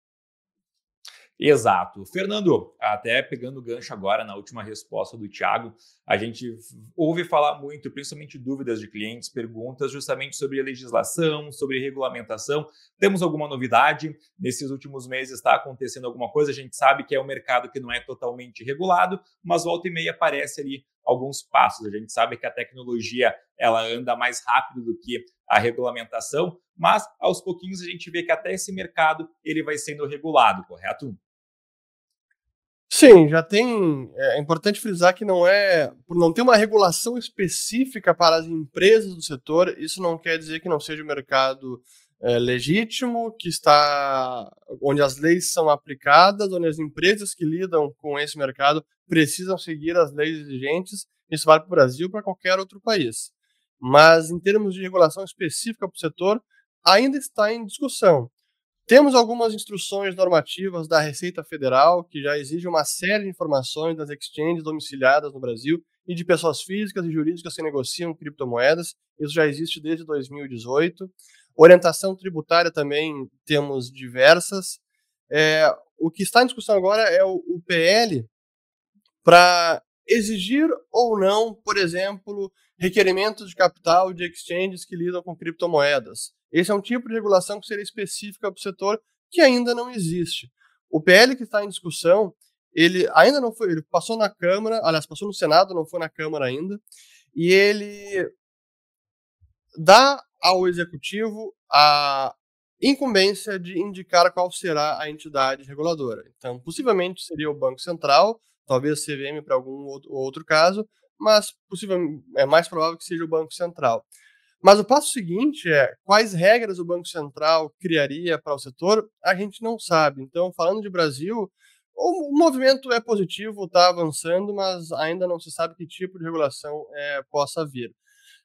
Exato. Fernando, até pegando gancho agora na última resposta do Thiago, a gente ouve falar muito, principalmente dúvidas de clientes, perguntas justamente sobre legislação, sobre regulamentação. Temos alguma novidade? Nesses últimos meses está acontecendo alguma coisa? A gente sabe que é um mercado que não é totalmente regulado, mas volta e meia aparece ali alguns passos. A gente sabe que a tecnologia ela anda mais rápido do que a regulamentação, mas aos pouquinhos a gente vê que até esse mercado ele vai sendo regulado, correto? Sim, já tem. É, é importante frisar que não é. Por não ter uma regulação específica para as empresas do setor, isso não quer dizer que não seja um mercado é, legítimo, que está. onde as leis são aplicadas, onde as empresas que lidam com esse mercado precisam seguir as leis exigentes. Isso vale para o Brasil para qualquer outro país. Mas, em termos de regulação específica para o setor, ainda está em discussão. Temos algumas instruções normativas da Receita Federal que já exigem uma série de informações das exchanges domiciliadas no Brasil e de pessoas físicas e jurídicas que negociam criptomoedas. Isso já existe desde 2018. Orientação tributária também temos diversas. É, o que está em discussão agora é o, o PL para exigir ou não, por exemplo, requerimentos de capital de exchanges que lidam com criptomoedas. Esse é um tipo de regulação que seria específica para o setor que ainda não existe. O PL que está em discussão, ele ainda não foi, ele passou na Câmara, aliás, passou no Senado, não foi na Câmara ainda, e ele dá ao executivo a incumbência de indicar qual será a entidade reguladora. Então, possivelmente seria o Banco Central, talvez CVM para algum outro caso, mas possivelmente é mais provável que seja o Banco Central. Mas o passo seguinte é quais regras o Banco Central criaria para o setor, a gente não sabe. Então, falando de Brasil, o movimento é positivo, está avançando, mas ainda não se sabe que tipo de regulação é, possa vir.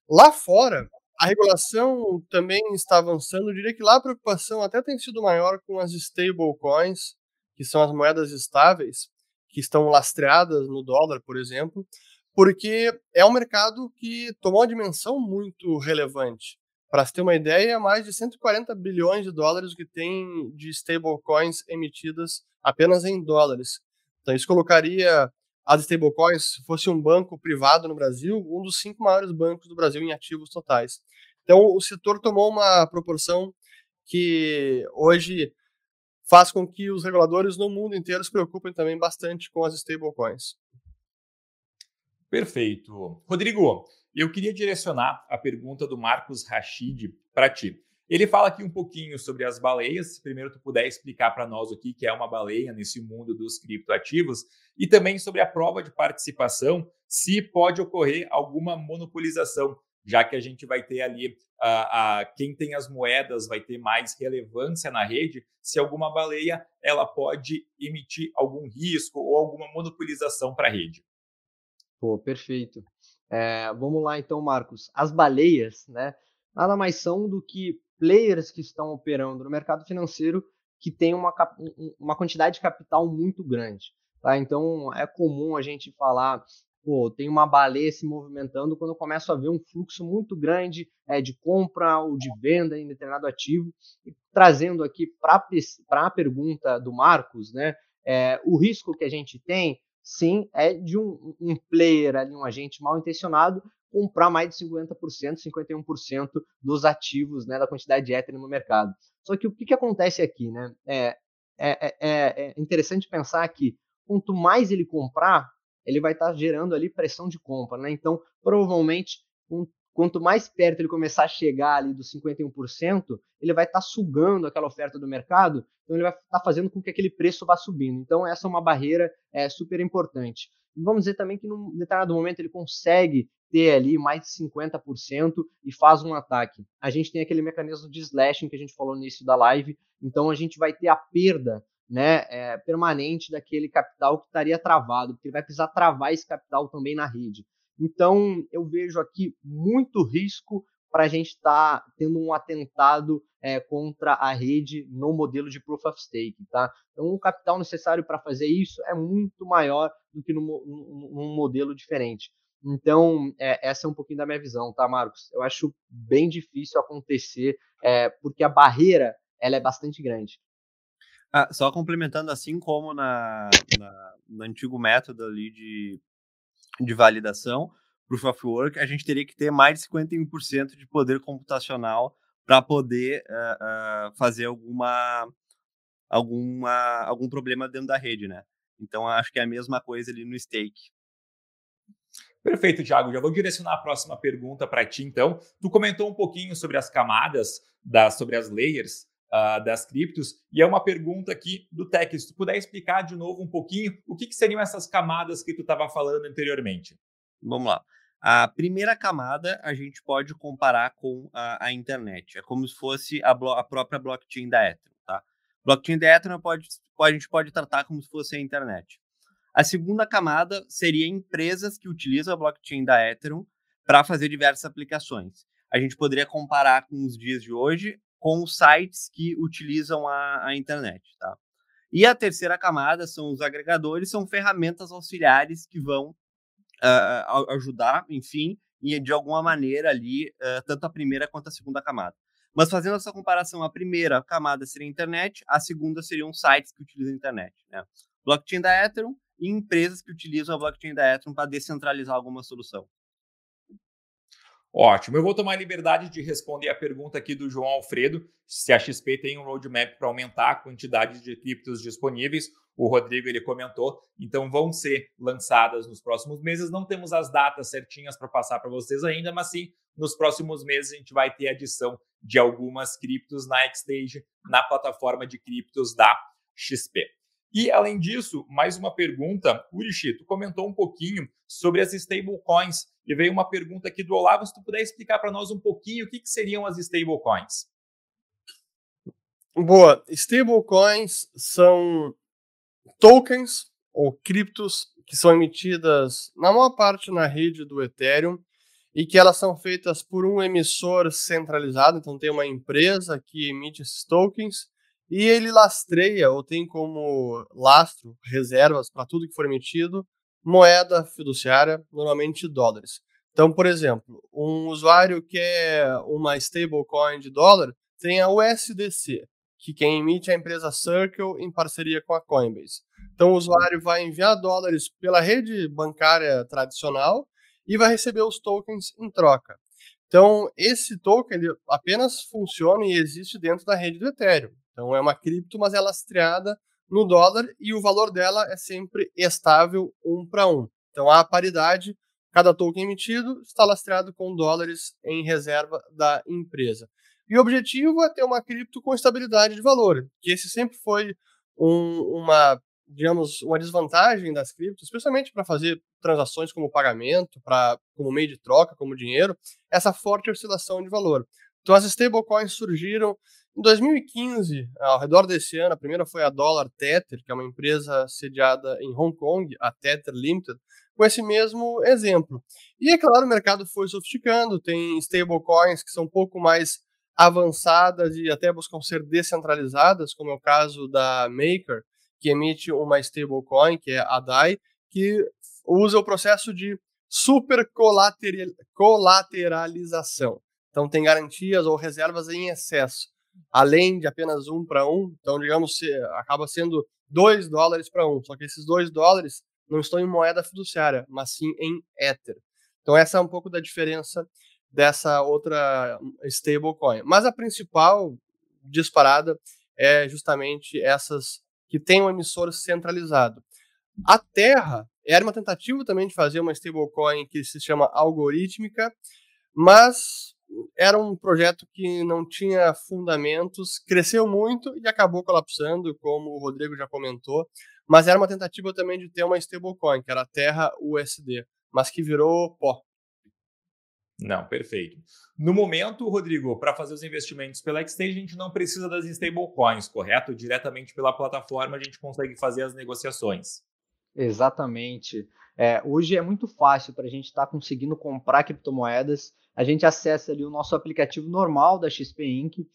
Lá fora, a regulação também está avançando. Eu diria que lá a preocupação até tem sido maior com as stablecoins, que são as moedas estáveis, que estão lastreadas no dólar, por exemplo porque é um mercado que tomou uma dimensão muito relevante. Para se ter uma ideia, mais de 140 bilhões de dólares que tem de stablecoins emitidas apenas em dólares. Então, isso colocaria as stablecoins, se fosse um banco privado no Brasil, um dos cinco maiores bancos do Brasil em ativos totais. Então, o setor tomou uma proporção que hoje faz com que os reguladores no mundo inteiro se preocupem também bastante com as stablecoins. Perfeito. Rodrigo, eu queria direcionar a pergunta do Marcos Rachid para ti. Ele fala aqui um pouquinho sobre as baleias. Primeiro tu puder explicar para nós o que é uma baleia nesse mundo dos criptoativos e também sobre a prova de participação, se pode ocorrer alguma monopolização, já que a gente vai ter ali a, a, quem tem as moedas vai ter mais relevância na rede, se alguma baleia ela pode emitir algum risco ou alguma monopolização para a rede. Pô, perfeito. É, vamos lá então, Marcos. As baleias, né, nada mais são do que players que estão operando no mercado financeiro que tem uma, uma quantidade de capital muito grande. Tá? Então, é comum a gente falar, pô, tem uma baleia se movimentando quando eu começo a ver um fluxo muito grande é, de compra ou de venda em determinado ativo. E trazendo aqui para a pergunta do Marcos, né, é, o risco que a gente tem sim é de um, um player ali, um agente mal intencionado, comprar mais de 50%, 51% dos ativos, né, da quantidade de Ethereum no mercado. Só que o que, que acontece aqui, né? É, é, é, é interessante pensar que quanto mais ele comprar, ele vai estar tá gerando ali pressão de compra, né? Então, provavelmente, quanto mais perto ele começar a chegar ali dos 51%, ele vai estar tá sugando aquela oferta do mercado, então ele vai estar tá fazendo com que aquele preço vá subindo. Então essa é uma barreira é, super importante. Vamos dizer também que num determinado momento ele consegue ter ali mais de 50% e faz um ataque. A gente tem aquele mecanismo de slashing que a gente falou no início da live, então a gente vai ter a perda né, é, permanente daquele capital que estaria travado, porque ele vai precisar travar esse capital também na rede. Então, eu vejo aqui muito risco para a gente estar tá tendo um atentado é, contra a rede no modelo de Proof of Stake. Tá? Então, o capital necessário para fazer isso é muito maior do que num, num modelo diferente. Então, é, essa é um pouquinho da minha visão, tá, Marcos? Eu acho bem difícil acontecer, é, porque a barreira ela é bastante grande. Ah, só complementando, assim como na, na, no antigo método ali de, de validação, Proof of Work, a gente teria que ter mais de 51% de poder computacional para poder uh, uh, fazer alguma, alguma, algum problema dentro da rede, né? Então, acho que é a mesma coisa ali no stake. Perfeito, Thiago. Já vou direcionar a próxima pergunta para ti, então. Tu comentou um pouquinho sobre as camadas, das, sobre as layers uh, das criptos, e é uma pergunta aqui do Tech. Se tu puder explicar de novo um pouquinho o que, que seriam essas camadas que tu estava falando anteriormente. Vamos lá. A primeira camada a gente pode comparar com a, a internet. É como se fosse a, a, própria blockchain da Ethereum. Tá? Blockchain da Ethereum pode, a gente pode tratar como se fosse a internet. A segunda camada seria empresas que utilizam a blockchain da Ethereum para fazer diversas aplicações. A gente poderia comparar com os dias de hoje com sites que utilizam a, a internet. Tá? E a terceira camada são os agregadores, são ferramentas auxiliares que vão uh, ajudar, enfim, e de alguma maneira ali, uh, tanto a primeira quanto a segunda camada. Mas fazendo essa comparação, a primeira camada seria a internet, a segunda seriam sites que utilizam a internet. Né? Blockchain da Ethereum e empresas que utilizam a blockchain da Ethereum para descentralizar alguma solução. Ótimo. Eu vou tomar liberdade de responder a pergunta aqui do João Alfredo, se a XP tem um roadmap para aumentar a quantidade de criptos disponíveis. O Rodrigo ele comentou, então vão ser lançadas nos próximos meses. Não temos as datas certinhas para passar para vocês ainda, mas sim, nos próximos meses a gente vai ter adição de algumas criptos na Xstage, na plataforma de criptos da XP. E, além disso, mais uma pergunta. Urishi, tu comentou um pouquinho sobre as stablecoins e veio uma pergunta aqui do Olavo, se tu puder explicar para nós um pouquinho o que, que seriam as stablecoins. Boa. Stablecoins são tokens ou criptos que são emitidas na maior parte na rede do Ethereum e que elas são feitas por um emissor centralizado, então tem uma empresa que emite esses tokens e ele lastreia ou tem como lastro reservas para tudo que for emitido moeda fiduciária, normalmente dólares. Então, por exemplo, um usuário que é uma stablecoin de dólar tem a USDC, que quem emite é a empresa Circle em parceria com a Coinbase. Então, o usuário vai enviar dólares pela rede bancária tradicional e vai receber os tokens em troca. Então, esse token ele apenas funciona e existe dentro da rede do Ethereum. Então, é uma cripto, mas é lastreada no dólar e o valor dela é sempre estável um para um. Então há paridade, cada token emitido está lastreado com dólares em reserva da empresa. E o objetivo é ter uma cripto com estabilidade de valor, que esse sempre foi um, uma, digamos, uma desvantagem das criptos, especialmente para fazer transações como pagamento, para como meio de troca, como dinheiro, essa forte oscilação de valor. Então as stablecoins surgiram em 2015, ao redor desse ano, a primeira foi a Dollar Tether, que é uma empresa sediada em Hong Kong, a Tether Limited, com esse mesmo exemplo. E é claro, o mercado foi sofisticando, tem stablecoins que são um pouco mais avançadas e até buscam ser descentralizadas, como é o caso da Maker, que emite uma stablecoin, que é a DAI, que usa o processo de super colateralização. Então tem garantias ou reservas em excesso além de apenas um para um. Então, digamos, acaba sendo dois dólares para um. Só que esses dois dólares não estão em moeda fiduciária, mas sim em Ether. Então, essa é um pouco da diferença dessa outra stablecoin. Mas a principal disparada é justamente essas que têm um emissor centralizado. A Terra era uma tentativa também de fazer uma stablecoin que se chama algorítmica, mas era um projeto que não tinha fundamentos, cresceu muito e acabou colapsando, como o Rodrigo já comentou, mas era uma tentativa também de ter uma stablecoin, que era a Terra USD, mas que virou pó. Não, perfeito. No momento, Rodrigo, para fazer os investimentos pela Exchange, a gente não precisa das stablecoins, correto? Diretamente pela plataforma a gente consegue fazer as negociações. Exatamente. É, hoje é muito fácil para a gente estar tá conseguindo comprar criptomoedas a gente acessa ali o nosso aplicativo normal da XP Inc.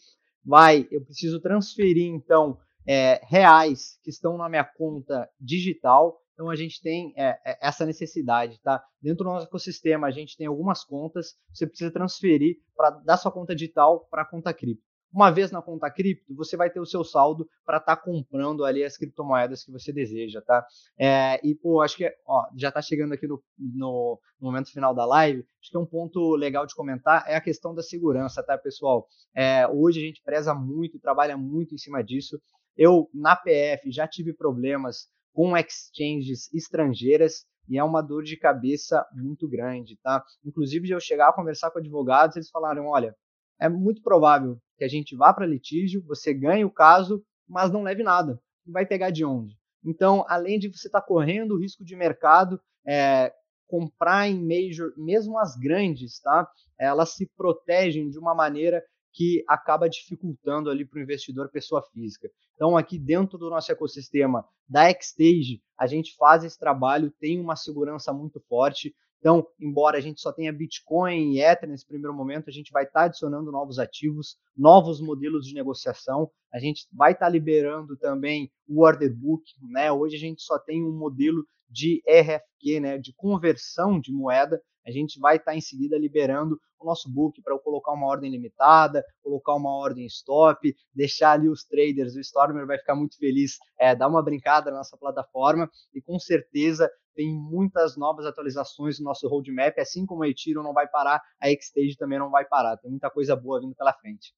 Vai, eu preciso transferir então é, reais que estão na minha conta digital. Então a gente tem é, é essa necessidade, tá? Dentro do nosso ecossistema a gente tem algumas contas, você precisa transferir para da sua conta digital para a conta cripto. Uma vez na conta cripto, você vai ter o seu saldo para estar tá comprando ali as criptomoedas que você deseja, tá? É, e, pô, acho que ó, já está chegando aqui no, no, no, momento final da live. Acho que um ponto legal de comentar é a questão da segurança, tá, pessoal? É, hoje a gente preza muito trabalha muito em cima disso. Eu, na PF, já tive problemas com exchanges estrangeiras e é uma dor de cabeça muito grande, tá? Inclusive, eu chegar a conversar com advogados, eles falaram: olha, é muito provável que a gente vá para litígio, você ganhe o caso, mas não leve nada. Vai pegar de onde? Então, além de você estar tá correndo o risco de mercado, é, comprar em major, mesmo as grandes, tá? Elas se protegem de uma maneira que acaba dificultando ali para o investidor pessoa física. Então, aqui dentro do nosso ecossistema da Xstage, a gente faz esse trabalho, tem uma segurança muito forte. Então, embora a gente só tenha Bitcoin e Ether nesse primeiro momento, a gente vai estar tá adicionando novos ativos, novos modelos de negociação. A gente vai estar tá liberando também o order book. Né? Hoje a gente só tem um modelo de RFQ, né, de conversão de moeda. A gente vai estar tá em seguida liberando o nosso book para eu colocar uma ordem limitada, colocar uma ordem stop, deixar ali os traders, o Stormer vai ficar muito feliz, é, dar uma brincada na nossa plataforma e com certeza tem muitas novas atualizações no nosso roadmap, assim como a Etiro não vai parar, a Xstage também não vai parar, tem muita coisa boa vindo pela frente.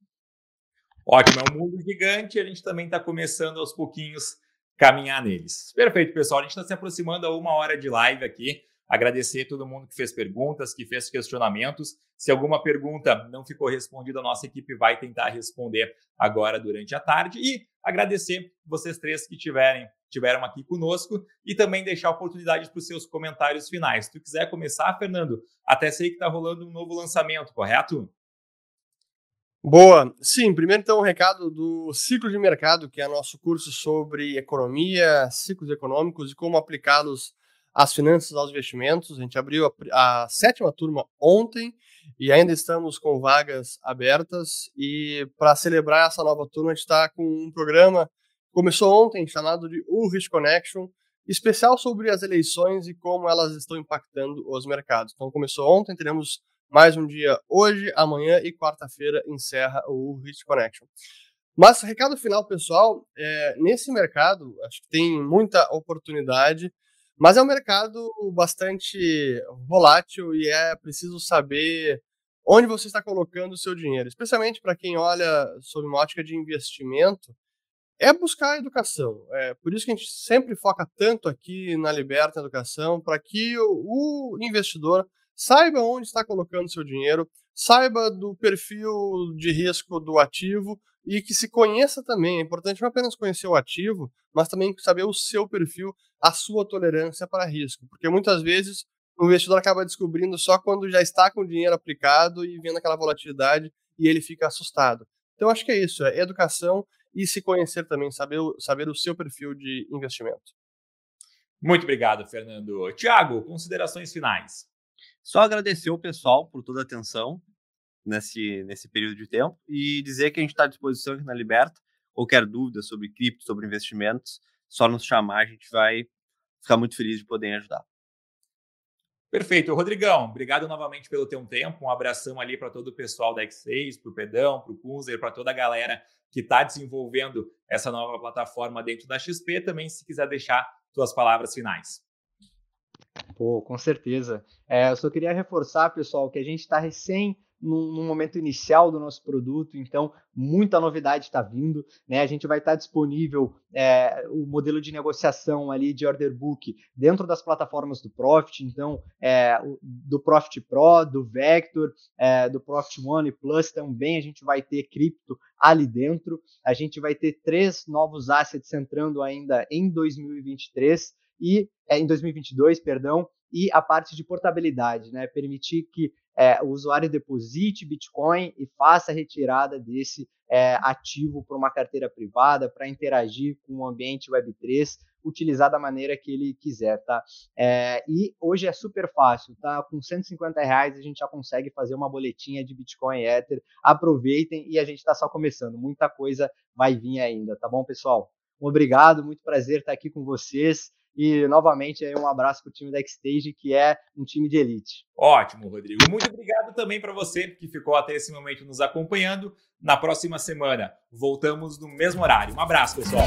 Ótimo, é um mundo gigante, a gente também está começando aos pouquinhos caminhar neles. Perfeito, pessoal, a gente está se aproximando a uma hora de live aqui. Agradecer todo mundo que fez perguntas, que fez questionamentos. Se alguma pergunta não ficou respondida, a nossa equipe vai tentar responder agora durante a tarde. E agradecer vocês três que tiverem, tiveram aqui conosco e também deixar oportunidade para os seus comentários finais. Se tu quiser começar, Fernando, até sei que está rolando um novo lançamento, correto? Boa. Sim, primeiro então um recado do Ciclo de Mercado, que é nosso curso sobre economia, ciclos econômicos e como aplicá-los às finanças, aos investimentos. A gente abriu a, a sétima turma ontem e ainda estamos com vagas abertas. E para celebrar essa nova turma, a gente está com um programa começou ontem chamado de U Rich Connection, especial sobre as eleições e como elas estão impactando os mercados. Então começou ontem, teremos mais um dia hoje, amanhã e quarta-feira encerra o U Rich Connection. Mas recado final, pessoal, é, nesse mercado acho que tem muita oportunidade mas é um mercado bastante volátil e é preciso saber onde você está colocando o seu dinheiro, especialmente para quem olha sob uma ótica de investimento, é buscar a educação. É por isso que a gente sempre foca tanto aqui na Liberta Educação, para que o, o investidor saiba onde está colocando seu dinheiro, saiba do perfil de risco do ativo e que se conheça também. É importante não apenas conhecer o ativo, mas também saber o seu perfil, a sua tolerância para risco, porque muitas vezes o investidor acaba descobrindo só quando já está com o dinheiro aplicado e vendo aquela volatilidade e ele fica assustado. Então acho que é isso, é educação e se conhecer também, saber, saber o seu perfil de investimento. Muito obrigado, Fernando. Tiago, considerações finais. Só agradecer o pessoal por toda a atenção nesse, nesse período de tempo e dizer que a gente está à disposição aqui na Liberta. Qualquer dúvida sobre cripto, sobre investimentos, só nos chamar, a gente vai ficar muito feliz de poder ajudar. Perfeito. Rodrigão, obrigado novamente pelo teu tempo. Um abração ali para todo o pessoal da X6, para o Pedão, para o Kunzer, para toda a galera que está desenvolvendo essa nova plataforma dentro da XP. Também, se quiser deixar suas palavras finais. Pô, com certeza. É, eu só queria reforçar, pessoal, que a gente está recém no, no, momento inicial do nosso produto, então muita novidade está vindo. Né? A gente vai estar tá disponível é, o modelo de negociação ali de order book dentro das plataformas do Profit, então é, do Profit Pro, do Vector, é, do Profit One Plus também a gente vai ter cripto ali dentro. A gente vai ter três novos assets entrando ainda em 2023 e é, em 2022, perdão, e a parte de portabilidade, né? Permitir que é, o usuário deposite Bitcoin e faça a retirada desse é, ativo para uma carteira privada, para interagir com o ambiente Web3, utilizar da maneira que ele quiser, tá? É, e hoje é super fácil, tá? Com 150 reais a gente já consegue fazer uma boletinha de Bitcoin e Ether. Aproveitem e a gente está só começando. Muita coisa vai vir ainda, tá bom, pessoal? Obrigado, muito prazer estar aqui com vocês. E novamente aí um abraço para o time da Xstage, que é um time de elite. Ótimo, Rodrigo. Muito obrigado também para você que ficou até esse momento nos acompanhando. Na próxima semana voltamos no mesmo horário. Um abraço, pessoal.